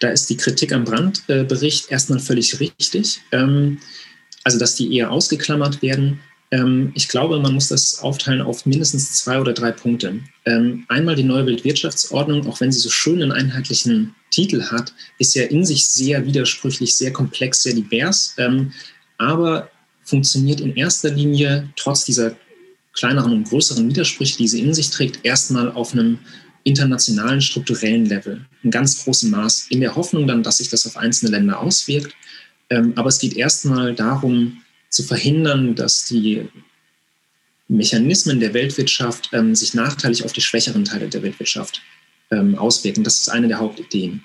da ist die Kritik am Brandbericht erstmal völlig richtig. Ähm, also, dass die eher ausgeklammert werden. Ähm, ich glaube, man muss das aufteilen auf mindestens zwei oder drei Punkte. Ähm, einmal die neue Weltwirtschaftsordnung, auch wenn sie so schön in einheitlichen Titel hat, ist ja in sich sehr widersprüchlich, sehr komplex, sehr divers, aber funktioniert in erster Linie trotz dieser kleineren und größeren Widersprüche, die sie in sich trägt, erstmal auf einem internationalen strukturellen Level, in ganz großem Maß, in der Hoffnung dann, dass sich das auf einzelne Länder auswirkt. Ähm, aber es geht erstmal darum, zu verhindern, dass die Mechanismen der Weltwirtschaft ähm, sich nachteilig auf die schwächeren Teile der Weltwirtschaft ähm, auswirken. Das ist eine der Hauptideen.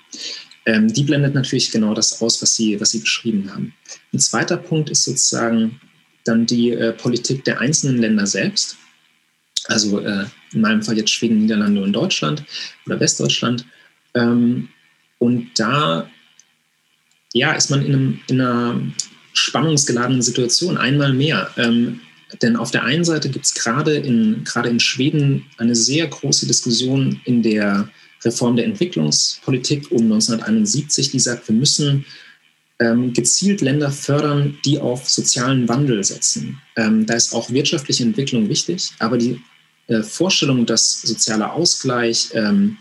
Die blendet natürlich genau das aus, was Sie, was Sie beschrieben haben. Ein zweiter Punkt ist sozusagen dann die äh, Politik der einzelnen Länder selbst. Also äh, in meinem Fall jetzt Schweden, Niederlande und Deutschland oder Westdeutschland. Ähm, und da ja, ist man in, einem, in einer spannungsgeladenen Situation einmal mehr. Ähm, denn auf der einen Seite gibt es gerade in, in Schweden eine sehr große Diskussion in der Reform der Entwicklungspolitik um 1971, die sagt, wir müssen ähm, gezielt Länder fördern, die auf sozialen Wandel setzen. Ähm, da ist auch wirtschaftliche Entwicklung wichtig, aber die äh, Vorstellung, dass sozialer Ausgleich ähm,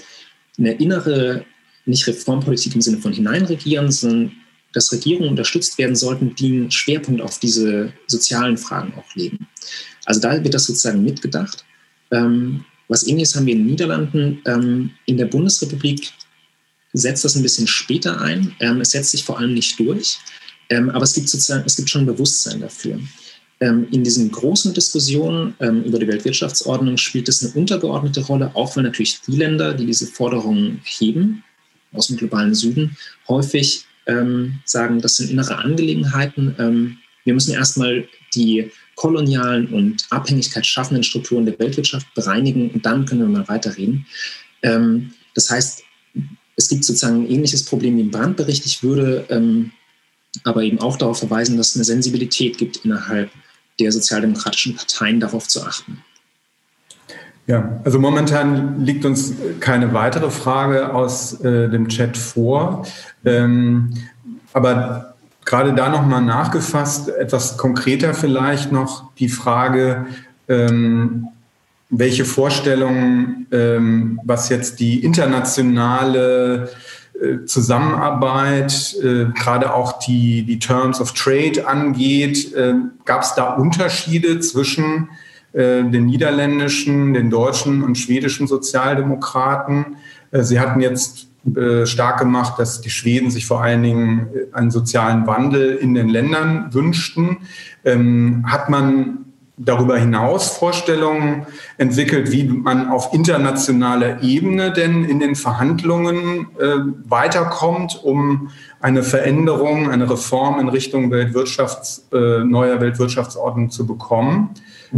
eine innere, nicht Reformpolitik im Sinne von hineinregieren, sondern dass Regierungen unterstützt werden sollten, die einen Schwerpunkt auf diese sozialen Fragen auch legen. Also da wird das sozusagen mitgedacht. Ähm, was ähnliches haben wir in den Niederlanden. Ähm, in der Bundesrepublik setzt das ein bisschen später ein. Ähm, es setzt sich vor allem nicht durch, ähm, aber es gibt sozusagen, es gibt schon ein Bewusstsein dafür. Ähm, in diesen großen Diskussionen ähm, über die Weltwirtschaftsordnung spielt es eine untergeordnete Rolle, auch weil natürlich die Länder, die diese Forderungen heben, aus dem globalen Süden, häufig ähm, sagen, das sind innere Angelegenheiten. Wir müssen erstmal die kolonialen und Abhängigkeit schaffenden Strukturen der Weltwirtschaft bereinigen und dann können wir mal weiterreden. Das heißt, es gibt sozusagen ein ähnliches Problem wie im Brandbericht. Ich würde aber eben auch darauf verweisen, dass es eine Sensibilität gibt innerhalb der sozialdemokratischen Parteien darauf zu achten. Ja, also momentan liegt uns keine weitere Frage aus äh, dem Chat vor. Ähm, aber gerade da nochmal nachgefasst, etwas konkreter vielleicht noch die Frage, ähm, welche Vorstellungen, ähm, was jetzt die internationale Zusammenarbeit, äh, gerade auch die, die Terms of Trade angeht, äh, gab es da Unterschiede zwischen äh, den niederländischen, den deutschen und schwedischen Sozialdemokraten. Äh, sie hatten jetzt äh, stark gemacht, dass die Schweden sich vor allen Dingen einen sozialen Wandel in den Ländern wünschten. Ähm, hat man darüber hinaus Vorstellungen entwickelt, wie man auf internationaler Ebene denn in den Verhandlungen äh, weiterkommt, um eine Veränderung, eine Reform in Richtung Weltwirtschafts, äh, neuer Weltwirtschaftsordnung zu bekommen.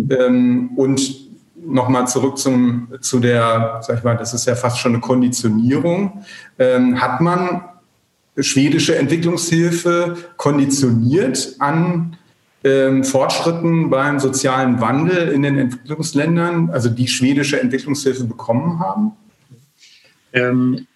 Ähm, und nochmal zurück zum, zu der, sag ich mal, das ist ja fast schon eine Konditionierung. Ähm, hat man schwedische Entwicklungshilfe konditioniert an ähm, Fortschritten beim sozialen Wandel in den Entwicklungsländern, also die schwedische Entwicklungshilfe bekommen haben? Ähm,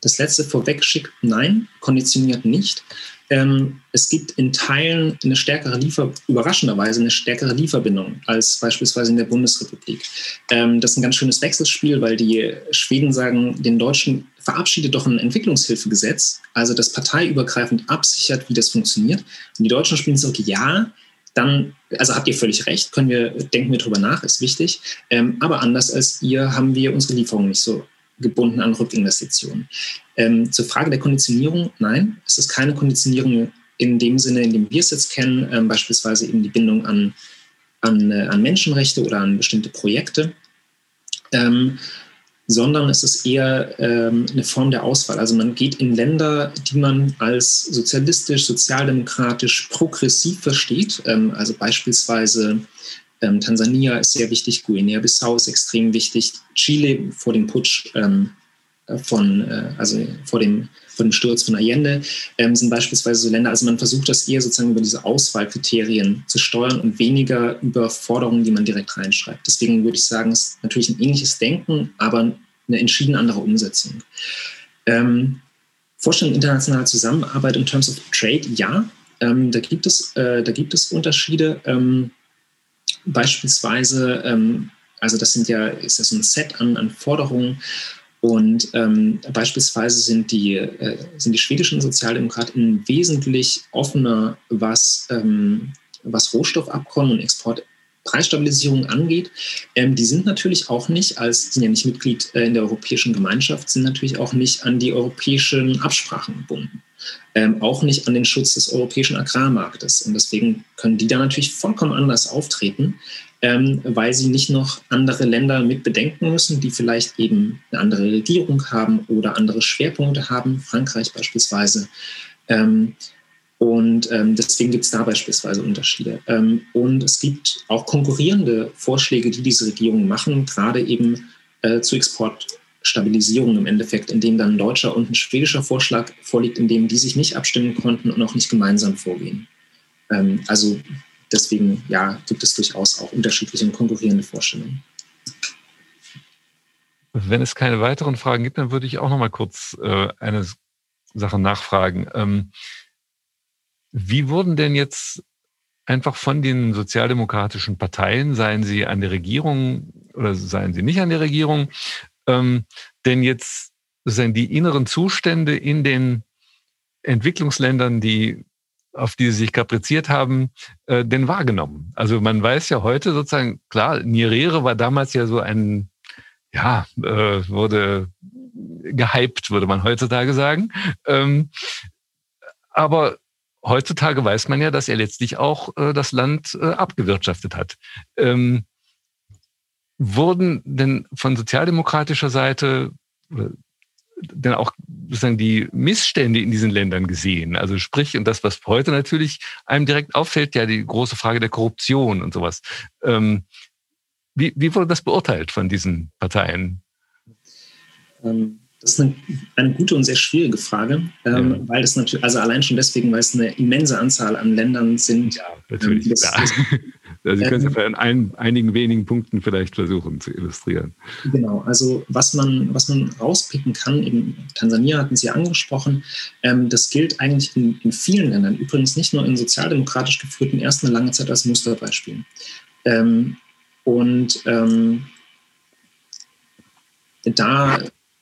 das letzte vorweg schickt nein, konditioniert nicht. Ähm, es gibt in Teilen eine stärkere Liefer, überraschenderweise eine stärkere Lieferbindung als beispielsweise in der Bundesrepublik. Ähm, das ist ein ganz schönes Wechselspiel, weil die Schweden sagen, den Deutschen verabschiedet doch ein Entwicklungshilfegesetz, also das parteiübergreifend absichert, wie das funktioniert. Und die Deutschen spielen so, ja, dann, also habt ihr völlig recht, können wir, denken wir drüber nach, ist wichtig. Ähm, aber anders als ihr haben wir unsere Lieferungen nicht so gebunden an Rückinvestitionen. Ähm, zur Frage der Konditionierung, nein, es ist keine Konditionierung in dem Sinne, in dem wir es jetzt kennen, ähm, beispielsweise eben die Bindung an, an, äh, an Menschenrechte oder an bestimmte Projekte, ähm, sondern es ist eher ähm, eine Form der Auswahl. Also man geht in Länder, die man als sozialistisch, sozialdemokratisch, progressiv versteht, ähm, also beispielsweise ähm, Tansania ist sehr wichtig, Guinea-Bissau ist extrem wichtig, Chile vor dem Putsch ähm, von, äh, also vor dem, vor dem Sturz von Allende, ähm, sind beispielsweise so Länder, also man versucht das eher sozusagen über diese Auswahlkriterien zu steuern und weniger über Forderungen, die man direkt reinschreibt. Deswegen würde ich sagen, es ist natürlich ein ähnliches Denken, aber eine entschieden andere Umsetzung. Ähm, Vorstellung internationaler Zusammenarbeit in Terms of Trade, ja, ähm, da, gibt es, äh, da gibt es Unterschiede. Ähm, Beispielsweise, ähm, also das sind ja, ist ja so ein Set an, an Forderungen. Und ähm, beispielsweise sind die, äh, sind die schwedischen Sozialdemokraten wesentlich offener, was, ähm, was Rohstoffabkommen und Exportpreisstabilisierung angeht. Ähm, die sind natürlich auch nicht, als sind ja nicht Mitglied äh, in der Europäischen Gemeinschaft, sind natürlich auch nicht an die europäischen Absprachen gebunden. Ähm, auch nicht an den Schutz des europäischen Agrarmarktes. Und deswegen können die da natürlich vollkommen anders auftreten ähm, weil sie nicht noch andere Länder mit bedenken müssen, die vielleicht eben eine andere Regierung haben oder andere Schwerpunkte haben, Frankreich beispielsweise. Ähm, und ähm, deswegen gibt es da beispielsweise Unterschiede. Ähm, und es gibt auch konkurrierende Vorschläge, die diese Regierungen machen, gerade eben äh, zu Exportstabilisierung im Endeffekt, in dem dann ein deutscher und ein schwedischer Vorschlag vorliegt, in dem die sich nicht abstimmen konnten und auch nicht gemeinsam vorgehen. Ähm, also deswegen ja, gibt es durchaus auch unterschiedliche und konkurrierende Vorstellungen. Wenn es keine weiteren Fragen gibt, dann würde ich auch noch mal kurz äh, eine Sache nachfragen. Ähm, wie wurden denn jetzt einfach von den sozialdemokratischen Parteien, seien sie an der Regierung oder seien sie nicht an der Regierung, ähm, denn jetzt sind die inneren Zustände in den Entwicklungsländern, die auf die sie sich kapriziert haben, äh, denn wahrgenommen. Also man weiß ja heute sozusagen, klar, Nyerere war damals ja so ein, ja, äh, wurde gehypt, würde man heutzutage sagen. Ähm, aber heutzutage weiß man ja, dass er letztlich auch äh, das Land äh, abgewirtschaftet hat. Ähm, wurden denn von sozialdemokratischer Seite denn auch sozusagen die Missstände in diesen Ländern gesehen. Also sprich, und das, was heute natürlich einem direkt auffällt, ja die große Frage der Korruption und sowas. Ähm, wie, wie wurde das beurteilt von diesen Parteien? Ähm, das ist eine, eine, gute und sehr schwierige Frage, ähm, ja. weil es natürlich, also allein schon deswegen, weil es eine immense Anzahl an Ländern sind. Ja, natürlich. Ähm, das, ja. Also Sie können es ja in ein, einigen wenigen Punkten vielleicht versuchen zu illustrieren. Genau, also was man, was man rauspicken kann, in Tansania hatten Sie angesprochen, ähm, das gilt eigentlich in, in, vielen Ländern, übrigens nicht nur in sozialdemokratisch geführten ersten eine lange Zeit als Musterbeispiel. Ähm, und ähm, da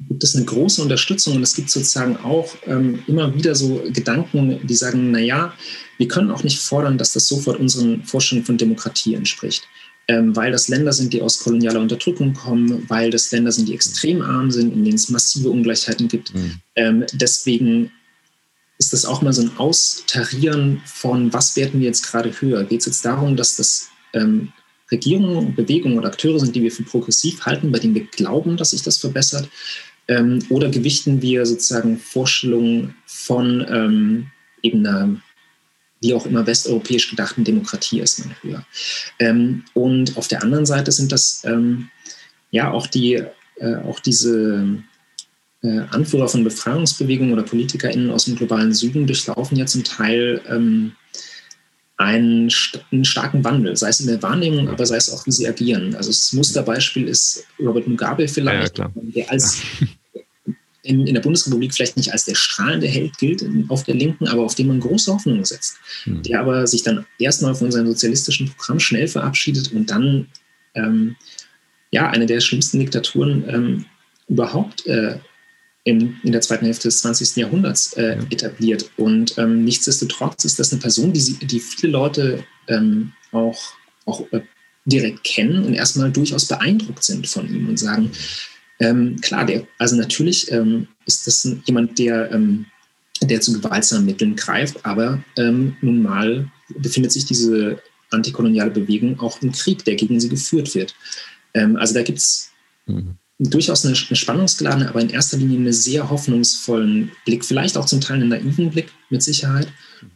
gibt es eine große Unterstützung und es gibt sozusagen auch ähm, immer wieder so Gedanken, die sagen, naja, wir können auch nicht fordern, dass das sofort unseren Vorstellungen von Demokratie entspricht. Ähm, weil das Länder sind, die aus kolonialer Unterdrückung kommen, weil das Länder sind, die extrem arm sind, in denen es massive Ungleichheiten gibt. Mhm. Ähm, deswegen ist das auch mal so ein Austarieren von, was werten wir jetzt gerade höher? Geht es jetzt darum, dass das ähm, Regierungen, Bewegungen oder Akteure sind, die wir für progressiv halten, bei denen wir glauben, dass sich das verbessert? Ähm, oder gewichten wir sozusagen Vorstellungen von ähm, eben einer, wie auch immer, westeuropäisch gedachten Demokratie erstmal höher. Ähm, und auf der anderen Seite sind das ähm, ja auch die, äh, auch diese äh, Anführer von Befreiungsbewegungen oder PolitikerInnen aus dem globalen Süden durchlaufen ja zum Teil ähm, einen, einen, starken Wandel, sei es in der Wahrnehmung, aber sei es auch, wie sie agieren. Also das Musterbeispiel ist Robert Mugabe vielleicht, ja, der als in, in, der Bundesrepublik vielleicht nicht als der strahlende Held gilt auf der Linken, aber auf den man große Hoffnungen setzt. Mhm. Der aber sich dann erstmal von seinem sozialistischen Programm schnell verabschiedet und dann ähm, ja eine der schlimmsten Diktaturen ähm, überhaupt äh, in, in, der zweiten Hälfte des 20. Jahrhunderts äh, ja. etabliert. Und ähm, nichtsdestotrotz ist das eine Person, die, die viele Leute ähm, auch, auch äh, direkt kennen und erstmal durchaus beeindruckt sind von ihm und sagen, mhm ähm, klar, der, also natürlich ähm, ist das ein, jemand, der, ähm, der zu gewaltsamen Mitteln greift, aber ähm, nun mal befindet sich diese antikoloniale Bewegung auch im Krieg, der gegen sie geführt wird. Ähm, also da gibt es mhm. durchaus eine, eine spannungsgeladene, aber in erster Linie einen sehr hoffnungsvollen Blick, vielleicht auch zum Teil einen naiven Blick mit Sicherheit.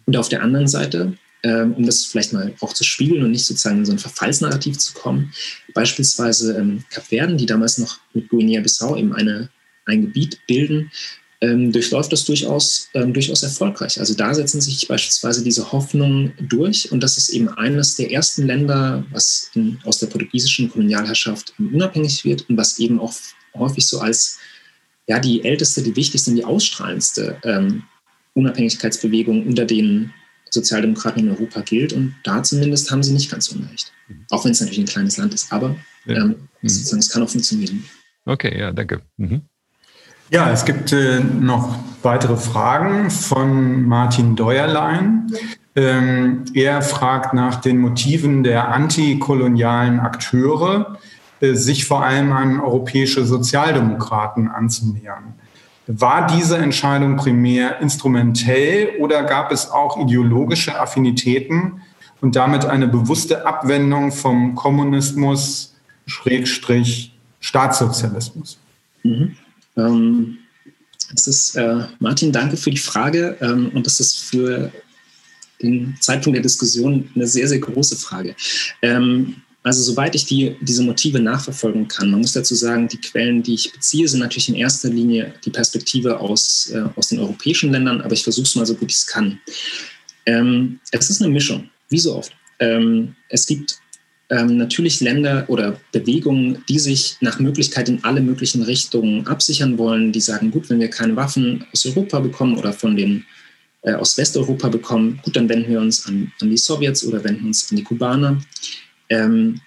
Und auf der anderen Seite ähm, um das vielleicht mal auch zu spiegeln und nicht sozusagen in so ein Verfallsnarrativ zu kommen. Beispielsweise ähm, Kapverden, die damals noch mit Guinea-Bissau eben eine, ein Gebiet bilden, ähm, durchläuft das durchaus, ähm, durchaus erfolgreich. Also da setzen sich beispielsweise diese Hoffnungen durch und das ist eben eines der ersten Länder, was in, aus der portugiesischen Kolonialherrschaft unabhängig wird und was eben auch häufig so als ja, die älteste, die wichtigste und die ausstrahlendste ähm, Unabhängigkeitsbewegung unter den Sozialdemokraten in Europa gilt. Und da zumindest haben sie nicht ganz unrecht. Mhm. Auch wenn es natürlich ein kleines Land ist. Aber ja. ähm, mhm. sozusagen, es kann auch funktionieren. Okay, ja, danke. Mhm. Ja, es gibt äh, noch weitere Fragen von Martin Deuerlein. Ähm, er fragt nach den Motiven der antikolonialen Akteure, äh, sich vor allem an europäische Sozialdemokraten anzunähern. War diese Entscheidung primär instrumentell oder gab es auch ideologische Affinitäten und damit eine bewusste Abwendung vom Kommunismus, Schrägstrich, Staatssozialismus? Mhm. Ähm, das ist, äh, Martin, danke für die Frage. Ähm, und das ist für den Zeitpunkt der Diskussion eine sehr, sehr große Frage. Ähm, also soweit ich die, diese Motive nachverfolgen kann, man muss dazu sagen, die Quellen, die ich beziehe, sind natürlich in erster Linie die Perspektive aus, äh, aus den europäischen Ländern, aber ich versuche es mal so gut ich es kann. Ähm, es ist eine Mischung, wie so oft. Ähm, es gibt ähm, natürlich Länder oder Bewegungen, die sich nach Möglichkeit in alle möglichen Richtungen absichern wollen, die sagen, gut, wenn wir keine Waffen aus Europa bekommen oder von den äh, aus Westeuropa bekommen, gut, dann wenden wir uns an, an die Sowjets oder wenden uns an die Kubaner. Ähm,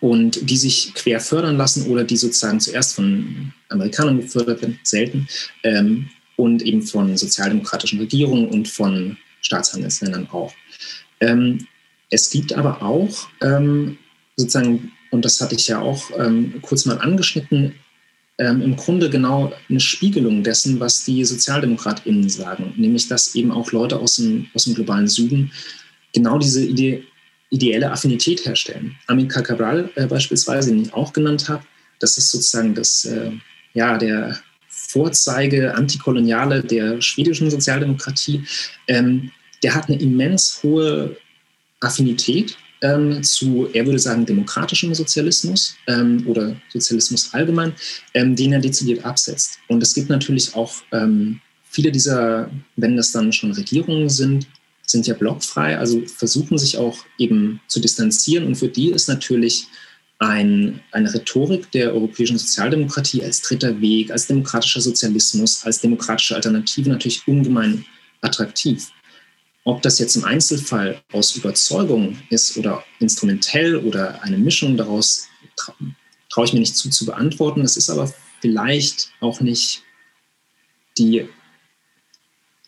und die sich quer fördern lassen oder die sozusagen zuerst von Amerikanern gefördert werden, selten, ähm, und eben von sozialdemokratischen Regierungen und von Staatshandelsländern auch. Ähm, es gibt aber auch ähm, sozusagen, und das hatte ich ja auch ähm, kurz mal angeschnitten, ähm, im Grunde genau eine Spiegelung dessen, was die SozialdemokratInnen sagen, nämlich dass eben auch Leute aus dem, aus dem globalen Süden genau diese Idee, ideelle Affinität herstellen. Amilcar Cabral äh, beispielsweise, den ich auch genannt habe, das ist sozusagen das, äh, ja, der Vorzeige Antikoloniale der schwedischen Sozialdemokratie. Ähm, der hat eine immens hohe Affinität ähm, zu, er würde sagen, demokratischem Sozialismus ähm, oder Sozialismus allgemein, ähm, den er dezidiert absetzt. Und es gibt natürlich auch ähm, viele dieser, wenn das dann schon Regierungen sind, sind ja blockfrei, also versuchen sich auch eben zu distanzieren. Und für die ist natürlich ein, eine Rhetorik der europäischen Sozialdemokratie als dritter Weg, als demokratischer Sozialismus, als demokratische Alternative natürlich ungemein attraktiv. Ob das jetzt im Einzelfall aus Überzeugung ist oder instrumentell oder eine Mischung daraus, traue trau ich mir nicht zu, zu beantworten. Das ist aber vielleicht auch nicht die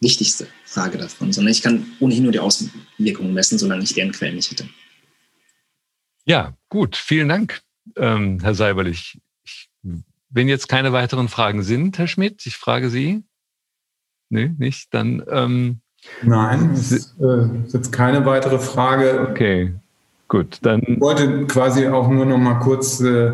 wichtigste Frage davon, sondern ich kann ohnehin nur die Außenwirkungen messen, solange ich deren Quellen nicht hätte. Ja, gut. Vielen Dank, ähm, Herr Seiberlich. Ich, wenn jetzt keine weiteren Fragen sind, Herr Schmidt, ich frage Sie. Nee, nicht? Dann ähm, Nein, es ist äh, jetzt keine weitere Frage. Okay, gut. Dann ich wollte quasi auch nur noch mal kurz äh,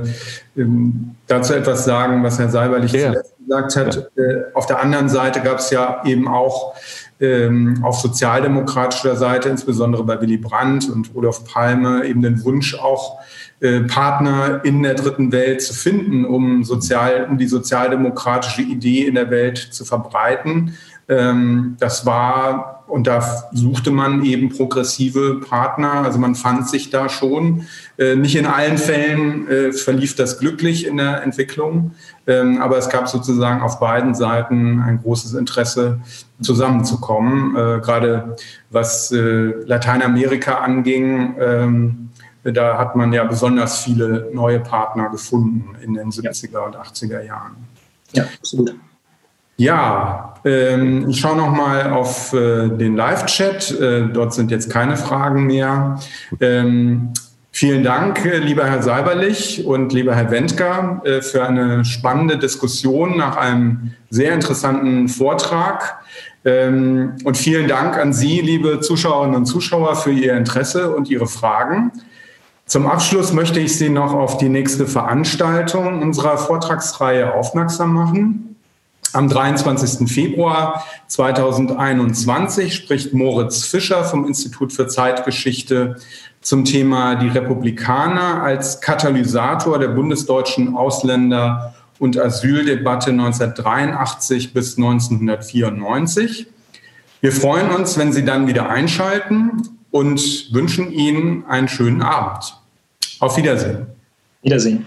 dazu etwas sagen, was Herr Seiberlich ja. zuletzt gesagt hat. Ja. Äh, auf der anderen Seite gab es ja eben auch ähm, auf sozialdemokratischer Seite, insbesondere bei Willy Brandt und Rudolf Palme, eben den Wunsch auch äh, Partner in der dritten Welt zu finden, um, sozial, um die sozialdemokratische Idee in der Welt zu verbreiten. Ähm, das war, und da suchte man eben progressive Partner. Also man fand sich da schon. Äh, nicht in allen Fällen äh, verlief das glücklich in der Entwicklung, ähm, aber es gab sozusagen auf beiden Seiten ein großes Interesse, zusammenzukommen. Äh, gerade was Lateinamerika anging, ähm, da hat man ja besonders viele neue Partner gefunden in den 70er und 80er Jahren. Ja, absolut. Ja, ähm, ich schaue noch mal auf äh, den Live-Chat. Äh, dort sind jetzt keine Fragen mehr. Ähm, vielen Dank, äh, lieber Herr Seiberlich und lieber Herr Wendker, äh, für eine spannende Diskussion nach einem sehr interessanten Vortrag. Ähm, und vielen Dank an Sie, liebe Zuschauerinnen und Zuschauer, für Ihr Interesse und Ihre Fragen. Zum Abschluss möchte ich Sie noch auf die nächste Veranstaltung unserer Vortragsreihe aufmerksam machen. Am 23. Februar 2021 spricht Moritz Fischer vom Institut für Zeitgeschichte zum Thema die Republikaner als Katalysator der bundesdeutschen Ausländer- und Asyldebatte 1983 bis 1994. Wir freuen uns, wenn Sie dann wieder einschalten und wünschen Ihnen einen schönen Abend. Auf Wiedersehen. Wiedersehen.